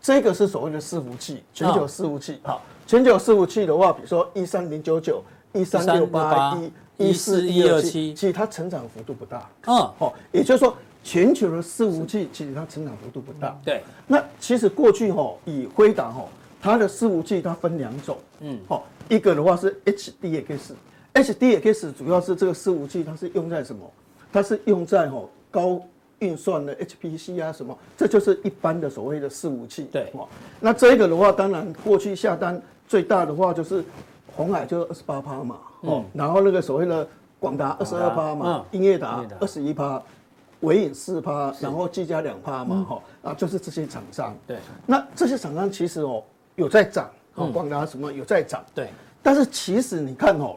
这个是所谓的伺服器，全球伺服器，好，全球伺服器的话，比如说一三零九九、一三六八一。一四一二七，其实它成长幅度不大。嗯，哦，也就是说，全球的伺服器其实它成长幅度不大。对。那其实过去哈，以辉达哈，它的伺服器它分两种。嗯。哦，一个的话是 HDX，HDX 主要是这个伺服器它是用在什么？它是用在哈高运算的 HPC 啊什么，这就是一般的所谓的伺服器。对，那这个的话，当然过去下单最大的话就是鸿海就二十八趴嘛，哦、嗯，然后那个所谓的广达二十二趴嘛，英业达二十一趴，伟影四趴，然后技嘉两趴嘛，哈、嗯，啊，就是这些厂商。对，那这些厂商其实哦有在涨，哦，广达什么有在涨。对，但是其实你看哦。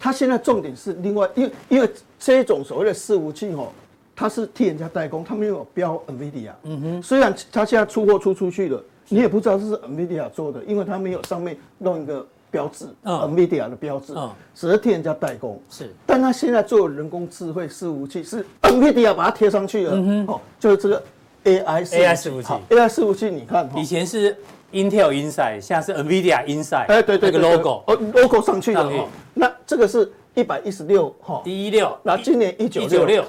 它现在重点是另外，因为因为这种所谓的伺服器哦，它是替人家代工，它没有标 NVIDIA。嗯哼。虽然它现在出货出出去了，你也不知道这是 NVIDIA 做的，因为它没有上面弄一个标志，NVIDIA 的标志，只是替人家代工。是。但他现在做人工智慧伺服器是 NVIDIA 把它贴上去了。嗯哼。哦，就是这个 AI AI 伺服器。AI 伺服器，你看，以前是 Intel Inside，现在是 NVIDIA Inside。哎，对对对。那个 logo，哦，logo 上去了哦。那这个是一百一十六哈，一一六，那今年一九六，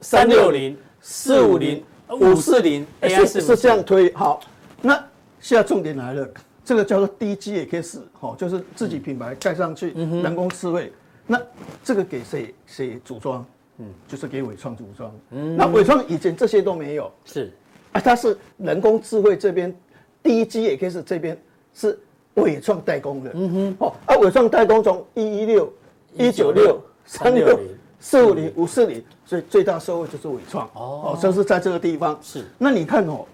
三六零，四五零，五四零，是是这样推好。那现在重点来了，这个叫做 DGX 哈，就是自己品牌盖上去，人工智慧。那这个给谁谁组装？嗯，就是给伟创组装。嗯，那伟创以前这些都没有，是。啊，它是人工智慧这边 DGX 这边是。伟创代工的，嗯哼，哦，啊，伟创代工从一一六、一九六、三六零、四五零、五四零，所以最大收入就是伟创，哦，就是在这个地方。是，那你看哦，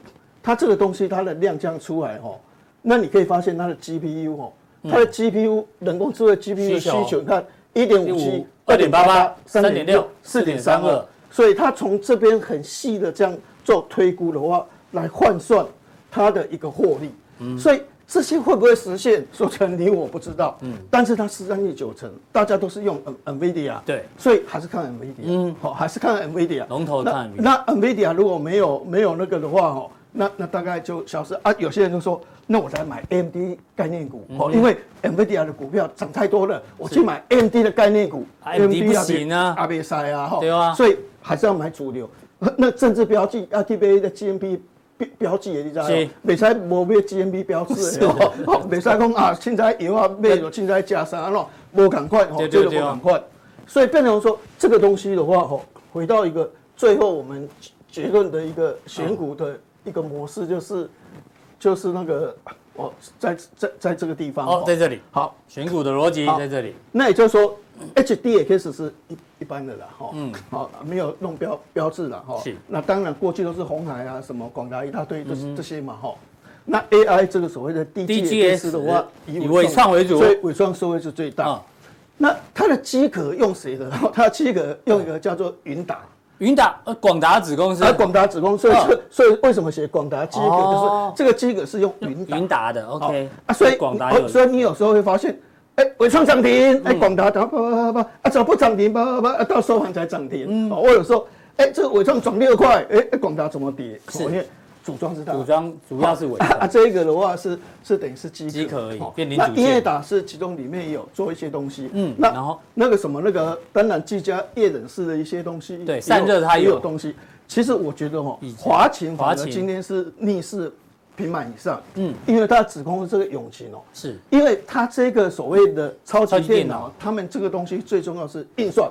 它这个东西它的量这样出来哦，那你可以发现它的 GPU 哦，它的 GPU 人工智慧 GPU 的需求，你看一点五 G、二点八八、三点六、四点三二，所以它从这边很细的这样做推估的话，来换算它的一个获利，嗯，所以。这些会不会实现？说成你我不知道。嗯，但是它市占率九成，大家都是用 NVIDIA。对，所以还是看 NVIDIA。嗯，好，还是看 NVIDIA。龙头看。那 NVIDIA 如果没有没有那个的话，哦，那那大概就消失啊。有些人就说，那我才买 AMD 概念股，哦，因为 NVIDIA 的股票涨太多了，我去买 AMD 的概念股。AMD 不行啊，阿贝塞啊，哈。对啊。所以还是要买主流。那政治标记 RTBA 的 GMP。标标记的你知道吗？未使无买 GMB 标志的哦，未使讲啊，凊彩油啊买了，凊彩加啥啊喏，无同款哦，这个无同款。所以变成说这个东西的话，吼，回到一个最后我们结论的一个选股的一个模式，就是就是那个哦，在在在这个地方哦，在这里好，选股的逻辑在这里。那也就是说。HDX 是一一般的啦，哈，嗯，好，没有弄标标志了，哈，是。那当然过去都是红海啊，什么广达一大堆，都是这些嘛，哈。那 AI 这个所谓的 DGS 的话，以纬创为主，所以纬创收益是最大。那它的机壳用谁的？它的机壳用一个叫做云达，云达呃广达子公司，啊广达子公司，所以所以为什么写广达基格？就是这个基格是用云云达的，OK 啊，所以广达，所以你有时候会发现。哎，伟创涨停，哎，广达涨，不不不啊，怎么不涨停？啪啪啪，啊，到收盘才涨停。嗯，我有时候，哎，这个伟创涨六块，哎，广达怎么跌？是因为组装是它，组装主要是纬创啊，这个的话是是等于是机机壳而已，变零组件。那英业达是其中里面有做一些东西，嗯，那然后？那个什么那个，当然技嘉液冷式的一些东西，对，散热它也有东西。其实我觉得哈，华擎华擎。今天是逆势。平板以上，嗯，因为它指控是这个永擎哦，是。因为它这个所谓的超级电脑，他们这个东西最重要是运算，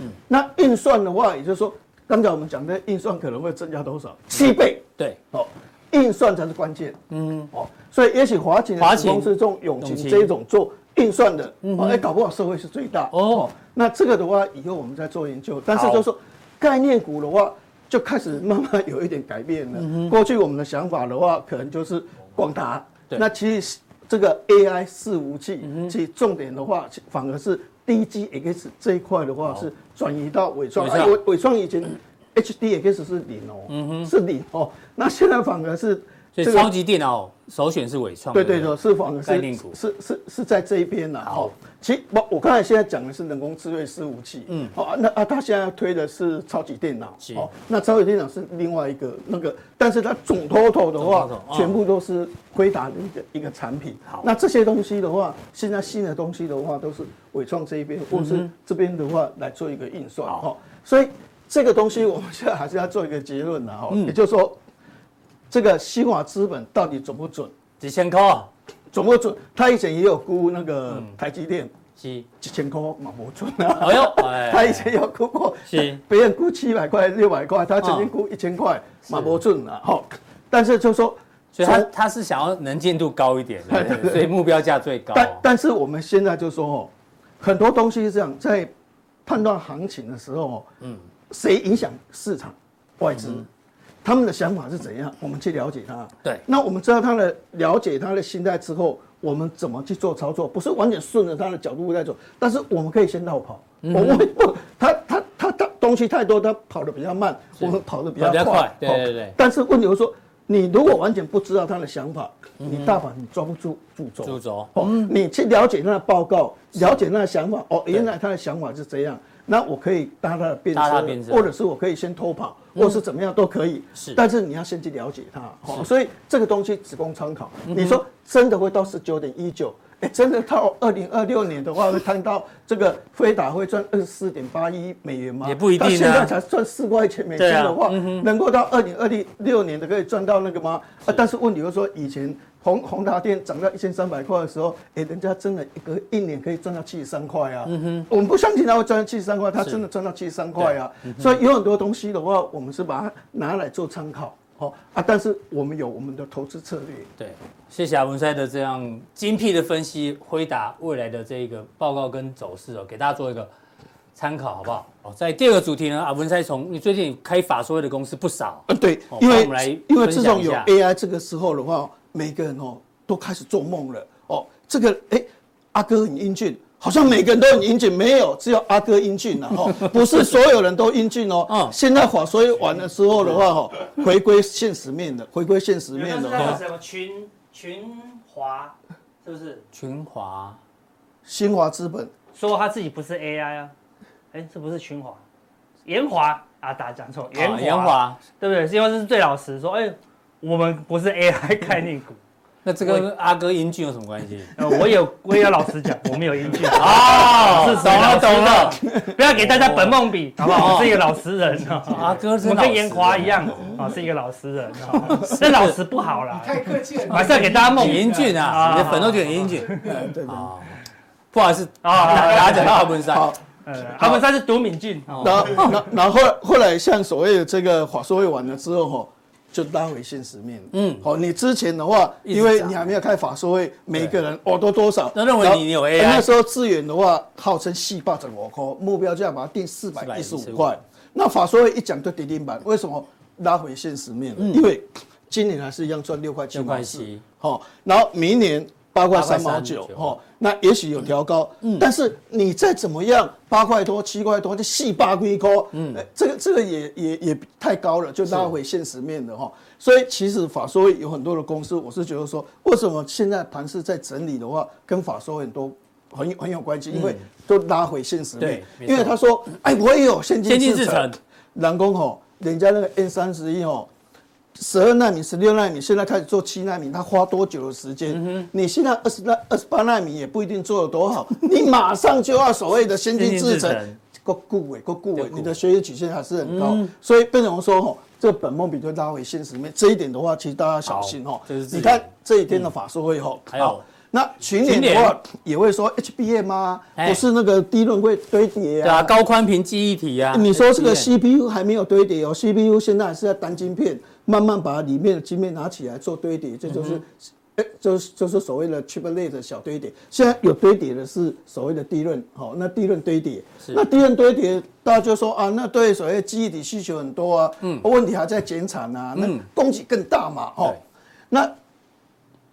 嗯，那运算的话，也就是说，刚才我们讲的运算可能会增加多少？七倍，对，哦，运算才是关键，嗯，哦，所以也许华擎的子公司这种永勤这一种做运算的，哦，哎，搞不好社会是最大。哦，那这个的话，以后我们再做研究，但是就是说概念股的话。就开始慢慢有一点改变了。过去我们的想法的话，可能就是广达。对。那其实这个 AI 四五器，嗯、哼。其实重点的话，反而是 DGX 这一块的话是转移到伟创。纬纬创以前 HDX 是零哦，嗯、是零哦。那现在反而是。所以超级电脑首选是纬创，对对对，是仿的概念股，是是是在这一边呐。好，其实我我刚才现在讲的是人工智慧伺服器，嗯，好，那啊他现在推的是超级电脑，哦，那超级电脑是另外一个那个，但是它总 total 的话，全部都是辉达的一个一个产品。好，那这些东西的话，现在新的东西的话，都是纬创这一边或是这边的话来做一个运算，哈，所以这个东西我们现在还是要做一个结论的哈，也就是说。这个新华资本到底准不准？几千块，准不准？他以前也有估那个台积电，是几千块嘛不准啊。哎呦，他以前有估过，是别人估七百块、六百块，他曾经估一千块嘛不准啊。好，但是就说，所以他他是想要能见度高一点，所以目标价最高。但但是我们现在就说哦，很多东西是这样，在判断行情的时候，嗯，谁影响市场？外资。他们的想法是怎样？我们去了解他。对，那我们知道他的了解他的心态之后，我们怎么去做操作？不是完全顺着他的角度在走，但是我们可以先绕跑。嗯、我们不，他他他他东西太多，他跑得比较慢，我们跑得比较快。对对对。但是问题是说，你如果完全不知道他的想法，你大盘你抓不住主轴。主轴。哦，你去了解他的报告，了解他的想法。哦，原来他的想法是这样。那我可以搭他的便车，或者是我可以先偷跑，或是怎么样都可以。是，但是你要先去了解它。所以这个东西只供参考。你说真的会到十九点一九？哎，真的到二零二六年的话，会看到这个飞达会赚二十四点八一美元吗？也不一定。现在才赚四块钱美金的话，能够到二零二六年的可以赚到那个吗？啊，但是问题就是说以前。宏宏达电涨到一千三百块的时候，哎、欸，人家真的一个一年可以赚到七十三块啊！嗯哼，我们不相信他会赚到七十三块，他真的赚到七十三块啊！嗯、所以有很多东西的话，我们是把它拿来做参考，哦啊，但是我们有我们的投资策略。对，谢谢阿文赛的这样精辟的分析，回答未来的这个报告跟走势哦，给大家做一个参考，好不好？哦，在第二个主题呢，阿文赛从你最近开法说会的公司不少，呃，对，因为我们来因为自从有 AI 这个时候的话。每个人哦都开始做梦了哦，这个哎，阿哥很英俊，好像每个人都很英俊，没有，只有阿哥英俊了哈，不是所有人都英俊哦。嗯，现在所以玩的时候的话哈，回归现实面的，回归现实面的哈。什么群群华是不是？群华，新华资本说他自己不是 AI 啊，哎，这不是群华，延华啊，大家讲错，研研华对不对？因为这是最老实说，哎。我们不是 AI 概念股，那这个跟阿哥英俊有什么关系？呃，我有，我也要老实讲，我没有英俊。哦，是懂了懂了，不要给大家本梦比，好不好？我是一个老实人啊，阿哥是，我跟严华一样啊，是一个老实人啊，这老实不好啦，太客气了，还是要给大家梦。英俊啊，你的粉都觉得很英俊，对啊，不好意思啊，大家讲到阿文山，呃，阿文山是读敏俊，然后然然后后来像所谓的这个法说会完了之后哈。就拉回现实面。嗯，好，你之前的话，因为你还没有开法说会，每个人哦都多少？那认为你有 AI。那时候致远的话，号称细霸整我科，目标价把它定四百一十五块。那法说会一讲就跌停板，为什么拉回现实面了？因为今年还是一样赚六块七块四。好，然后明年。八块三毛九，哈，那也许有调高，嗯，但是你再怎么样，八块多、七块多就细八龟高，嗯，这个这个也也也太高了，就拉回现实面的哈。所以其实法说有很多的公司，我是觉得说，为什么现在盘势在整理的话，跟法说很多很有很有关系，因为都拉回现实面，因为他说，哎，我也有先进制程，人工吼，人家那个 N 三十一吼。十二纳米、十六纳米，现在开始做七纳米，它花多久的时间？嗯、你现在二十纳、二十八纳米也不一定做得多好，你马上就要所谓的先进制程，够固诶，够固诶，你的学习曲线还是很高，嗯、所以变成说吼，这个本梦比就拉回现实面，这一点的话，其实大家小心哦。你看这一天的法说会后，嗯、还有。那去年的话也会说 HBM 啊？不是那个低论会堆叠啊？对啊，高宽频记忆体啊。你说这个 CPU 还没有堆叠哦，CPU 现在还是在单晶片，慢慢把里面的晶片拿起来做堆叠，这就是，哎，就是就是所谓的 chiplet 的小堆叠。现在有堆叠的是所谓的低润，好，那低润堆叠，那低润堆叠，大家就说啊，那对所谓记忆体需求很多啊，嗯，问题还在减产啊，那供给更大嘛，哦，那。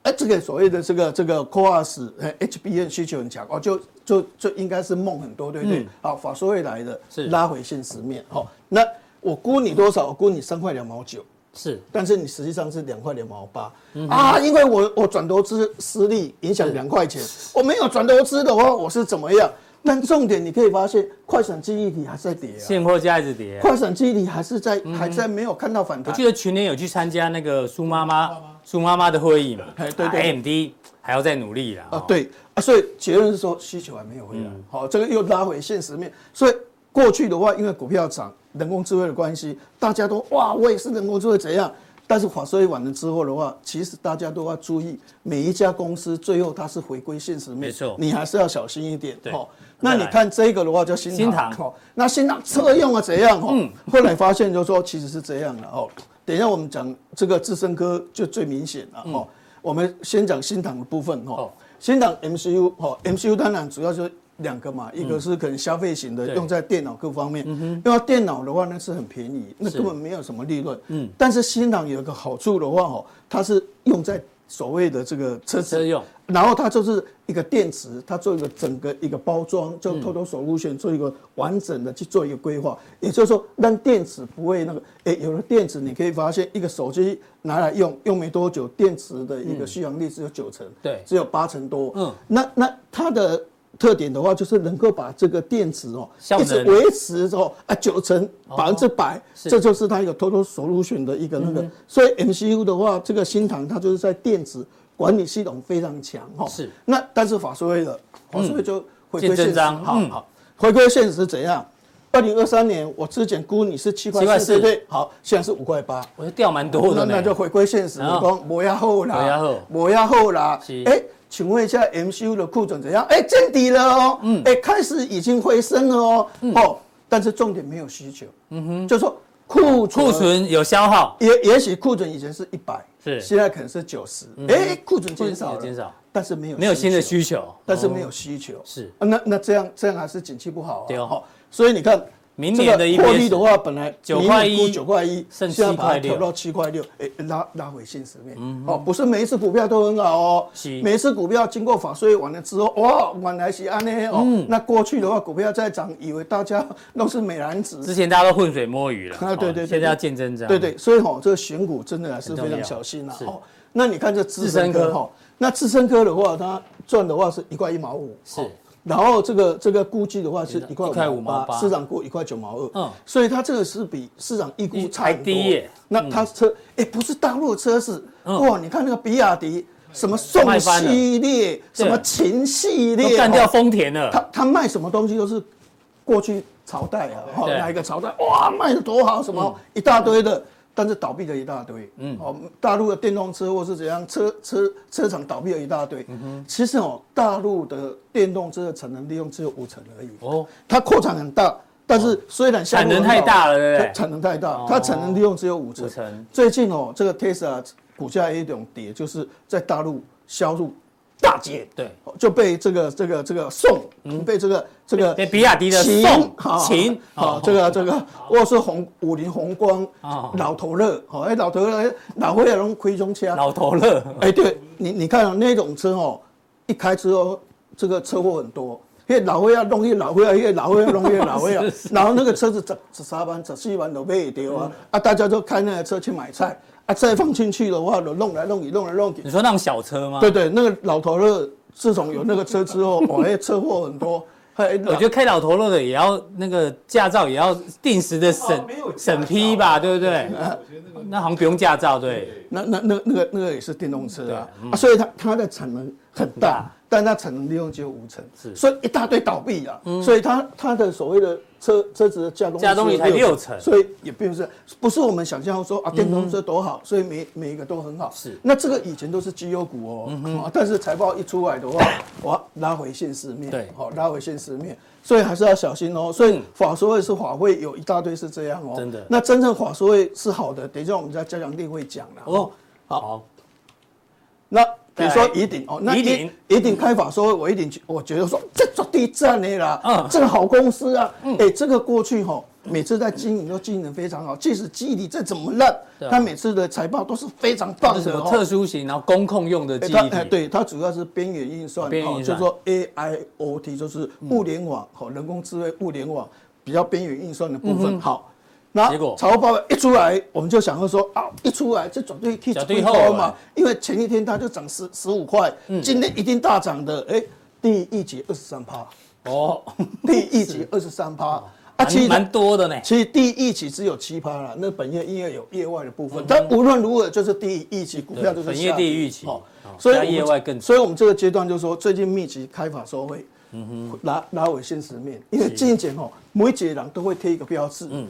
哎，这个所谓的这个这个 c o a s h b n 需求很强哦，就就就应该是梦很多，对不对？好，法说未来的，是拉回现实面。好，那我估你多少？我估你三块两毛九，是，但是你实际上是两块两毛八啊，因为我我转投资失利，影响两块钱，我没有转投资的话，我是怎么样？但重点你可以发现，快闪记忆体还在跌啊，现货价一直跌，快闪记忆体还是在还在没有看到反弹。我记得去年有去参加那个苏妈妈。苏妈妈的会议嘛，对对，AMD 还要再努力啦。啊，对啊，所以结论是说需求还没有回来。好，这个又拉回现实面。所以过去的话，因为股票涨，人工智慧的关系，大家都哇，我也是人工智慧怎样？但是法说会完了之后的话，其实大家都要注意，每一家公司最后它是回归现实面，没错，你还是要小心一点。对，那你看这个的话叫新新唐，那新唐车用啊怎样？嗯，后来发现就是说其实是这样的哦。等一下我们讲这个智深科就最明显了哦。我们先讲新唐的部分哦。新唐 MCU 哦，MCU 当然主要就是。两个嘛，一个是可能消费型的，用在电脑各方面。因为电脑的话，那是很便宜，那根本没有什么利润。嗯。但是新唐有一个好处的话，哦，它是用在所谓的这个车子用，然后它就是一个电池，它做一个整个一个包装，就 Total Solution 做一个完整的去做一个规划。也就是说，让电池不会那个，哎，有了电池，你可以发现一个手机拿来用，用没多久，电池的一个续航力只有九成，对，只有八成多。嗯。那那它的。特点的话，就是能够把这个电池哦，一直维持哦啊九成百分之百，这就是它一个 total solution 的一个那个。所以 MCU 的话，这个新唐它就是在电子管理系统非常强哈。是。那但是法说会的法说会就回归现实，好好回归现实是怎样？二零二三年我之前估你是七块四，对？好，现在是五块八，我就掉蛮多的。那就回归现实，我讲磨牙厚啦，磨牙厚啦，哎。请问一下，MCU 的库存怎样？哎，见底了哦，嗯，哎，开始已经回升了哦，哦，但是重点没有需求，嗯哼，就说库库存有消耗，也也许库存以前是一百，是，现在可能是九十，哎，库存减少了，减少，但是没有没有新的需求，但是没有需求，是，那那这样这样还是景气不好，对哦，所以你看。明年的获利的话，本来九块一，九块一，现在把它调到七块六，哎，拉拉回现实面。哦，不是每一次股票都很好哦，每一次股票经过法税完了之后，哇，原来是安呢哦。那过去的话，股票在涨，以为大家都是美男子。之前大家都浑水摸鱼了，啊，对对，现在要见真章。对对，所以哈，这个选股真的还是非常小心了。哦，那你看这智深科哈，那智深科的话，它赚的话是一块一毛五。是。然后这个这个估计的话是一块五毛八，市场估一块九毛二，嗯，所以它这个是比市场预估差很多。那它车哎，不是大陆的车子，哇，你看那个比亚迪，什么宋系列，什么秦系列，干掉丰田了。它它卖什么东西都是过去朝代啊，哪一个朝代哇卖的多好，什么一大堆的。但是倒闭了一大堆，嗯，哦，大陆的电动车或是怎样，车车车厂倒闭了一大堆，嗯哼，其实哦，大陆的电动车的产能利用只有五成而已，哦，它扩产很大，但是虽然产能太大了，对不对？产能太大，它产能利用只有五成。最近哦，这个 Tesla 股价也有一种跌，就是在大陆销路。大捷，对，就被这个这个这个宋，嗯，被这个这个被比亚迪的宋秦，好，这个这个我是红五菱宏光，老头乐，好，哎，老头乐，老会龙亏中枪，老头乐，哎，对你你看那种车哦，一开之后这个车祸很多，因为老会要弄，越老会要，因为老会要弄，越老会要，然后那个车子十十三万、十四万都卖掉啊，啊，大家都开那个车去买菜。啊，再放进去的话，都弄来弄去，弄来弄去。你说那种小车吗？对对，那个老头乐，自从有那个车之后，哦，哎，车祸很多。我觉得开老头乐的也要那个驾照也要定时的审审批吧，对不对？那好像不用驾照，对。那那那那个那个也是电动车啊，所以它它的产能很大。但它产能利用只有五成，是，所以一大堆倒闭啊，所以它它的所谓的车车子的加工加工率才六成，所以也并不是不是我们想象说啊电动车多好，所以每每一个都很好，是，那这个以前都是绩优股哦，但是财报一出来的话，哇，拉回现实面，对，好，拉回现实面，所以还是要小心哦，所以法说会是法会有一大堆是这样哦，真的，那真正法说会是好的，等一下我们在加强錠会讲了哦，好，那。比如说宜鼎哦，那一鼎宜鼎开法说，我一定我觉得说这做地震的啦，嗯，这个好公司啊，哎，这个过去哈，每次在经营都经营的非常好，即使记忆体再怎么烂，它每次的财报都是非常棒的。什么特殊型，然后工控用的记忆体？哎，对，它主要是边缘运算，就是说 AIoT，就是物联网和人工智慧物联网比较边缘运算的部分，好。那财报报表一出来，我们就想要说啊，一出来就绝对可以最高嘛，因为前一天它就涨十十五块，今天一定大涨的。哎，第一集二十三趴。哦，第一集二十三趴。啊，其实蛮多的呢。其实第一期只有七趴了，那本业因为有业外的部分，但无论如何就是第一期股票就是本业第一季，所以业外更，所以我们这个阶段就是说最近密集开法收会，嗯哼，拉拉回现实面，因为进前哦，每一节人都会贴一个标志，嗯。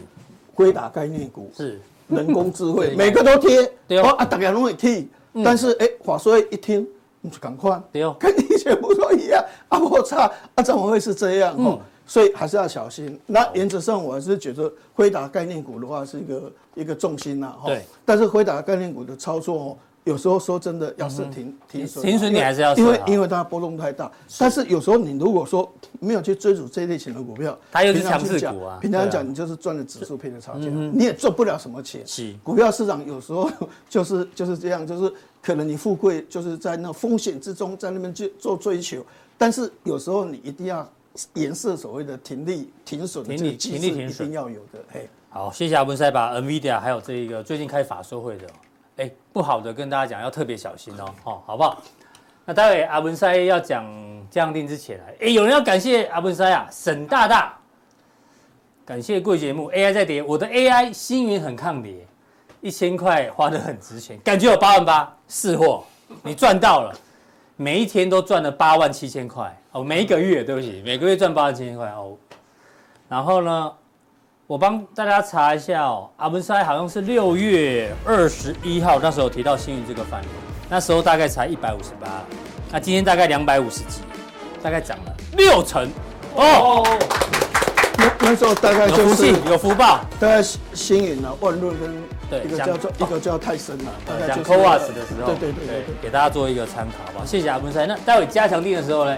归打概念股是，人工智慧，每个都贴，对哦啊，大家都会贴，但是哎，法说一听，你就赶快，对哦，跟以前不说一样，啊，我差，啊，怎么会是这样？哦，所以还是要小心。那原则上，我还是觉得辉达概念股的话是一个一个重心呐，哈。对。但是辉达概念股的操作哦。有时候说真的，要是停停损，停损你还是要，因为因为它波动太大。但是有时候你如果说没有去追逐这一类型的股票，它又是强势股啊。平常讲，你就是赚了指数配的差价，你也赚不了什么钱。是股票市场有时候 就是就是这样，就是可能你富贵就是在那风险之中，在那边去做追求。但是有时候你一定要颜色所谓的停利停损，停利停利停损一定要有的。嘿，好，谢谢阿文师把 NVIDIA 还有这一个最近开法说会的。哎，不好的，跟大家讲要特别小心哦，哦，好不好？那待会阿文塞要讲降定之前，哎，有人要感谢阿文塞啊，沈大大，感谢贵节目，AI 在跌，我的 AI 星云很抗跌，一千块花得很值钱，感觉有八万八，是货，你赚到了，每一天都赚了八万七千块哦，每一个月对不起，每个月赚八万七千块哦，然后呢？我帮大家查一下哦，阿文塞好像是六月二十一号那时候提到星云这个范围，那时候大概才一百五十八，那今天大概两百五十几，大概涨了六成哦。那那时候大概就是有福气有福报，大概星云啊，万润跟一个叫做一个叫泰森啊，讲 CoWoS 的时候，对对对对，给大家做一个参考好不好？谢谢阿文塞。那待会加强定的时候呢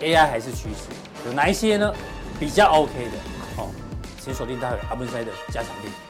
，AI 还是趋势，有哪一些呢？比较 OK 的。请锁定待会阿文塞的加强錠。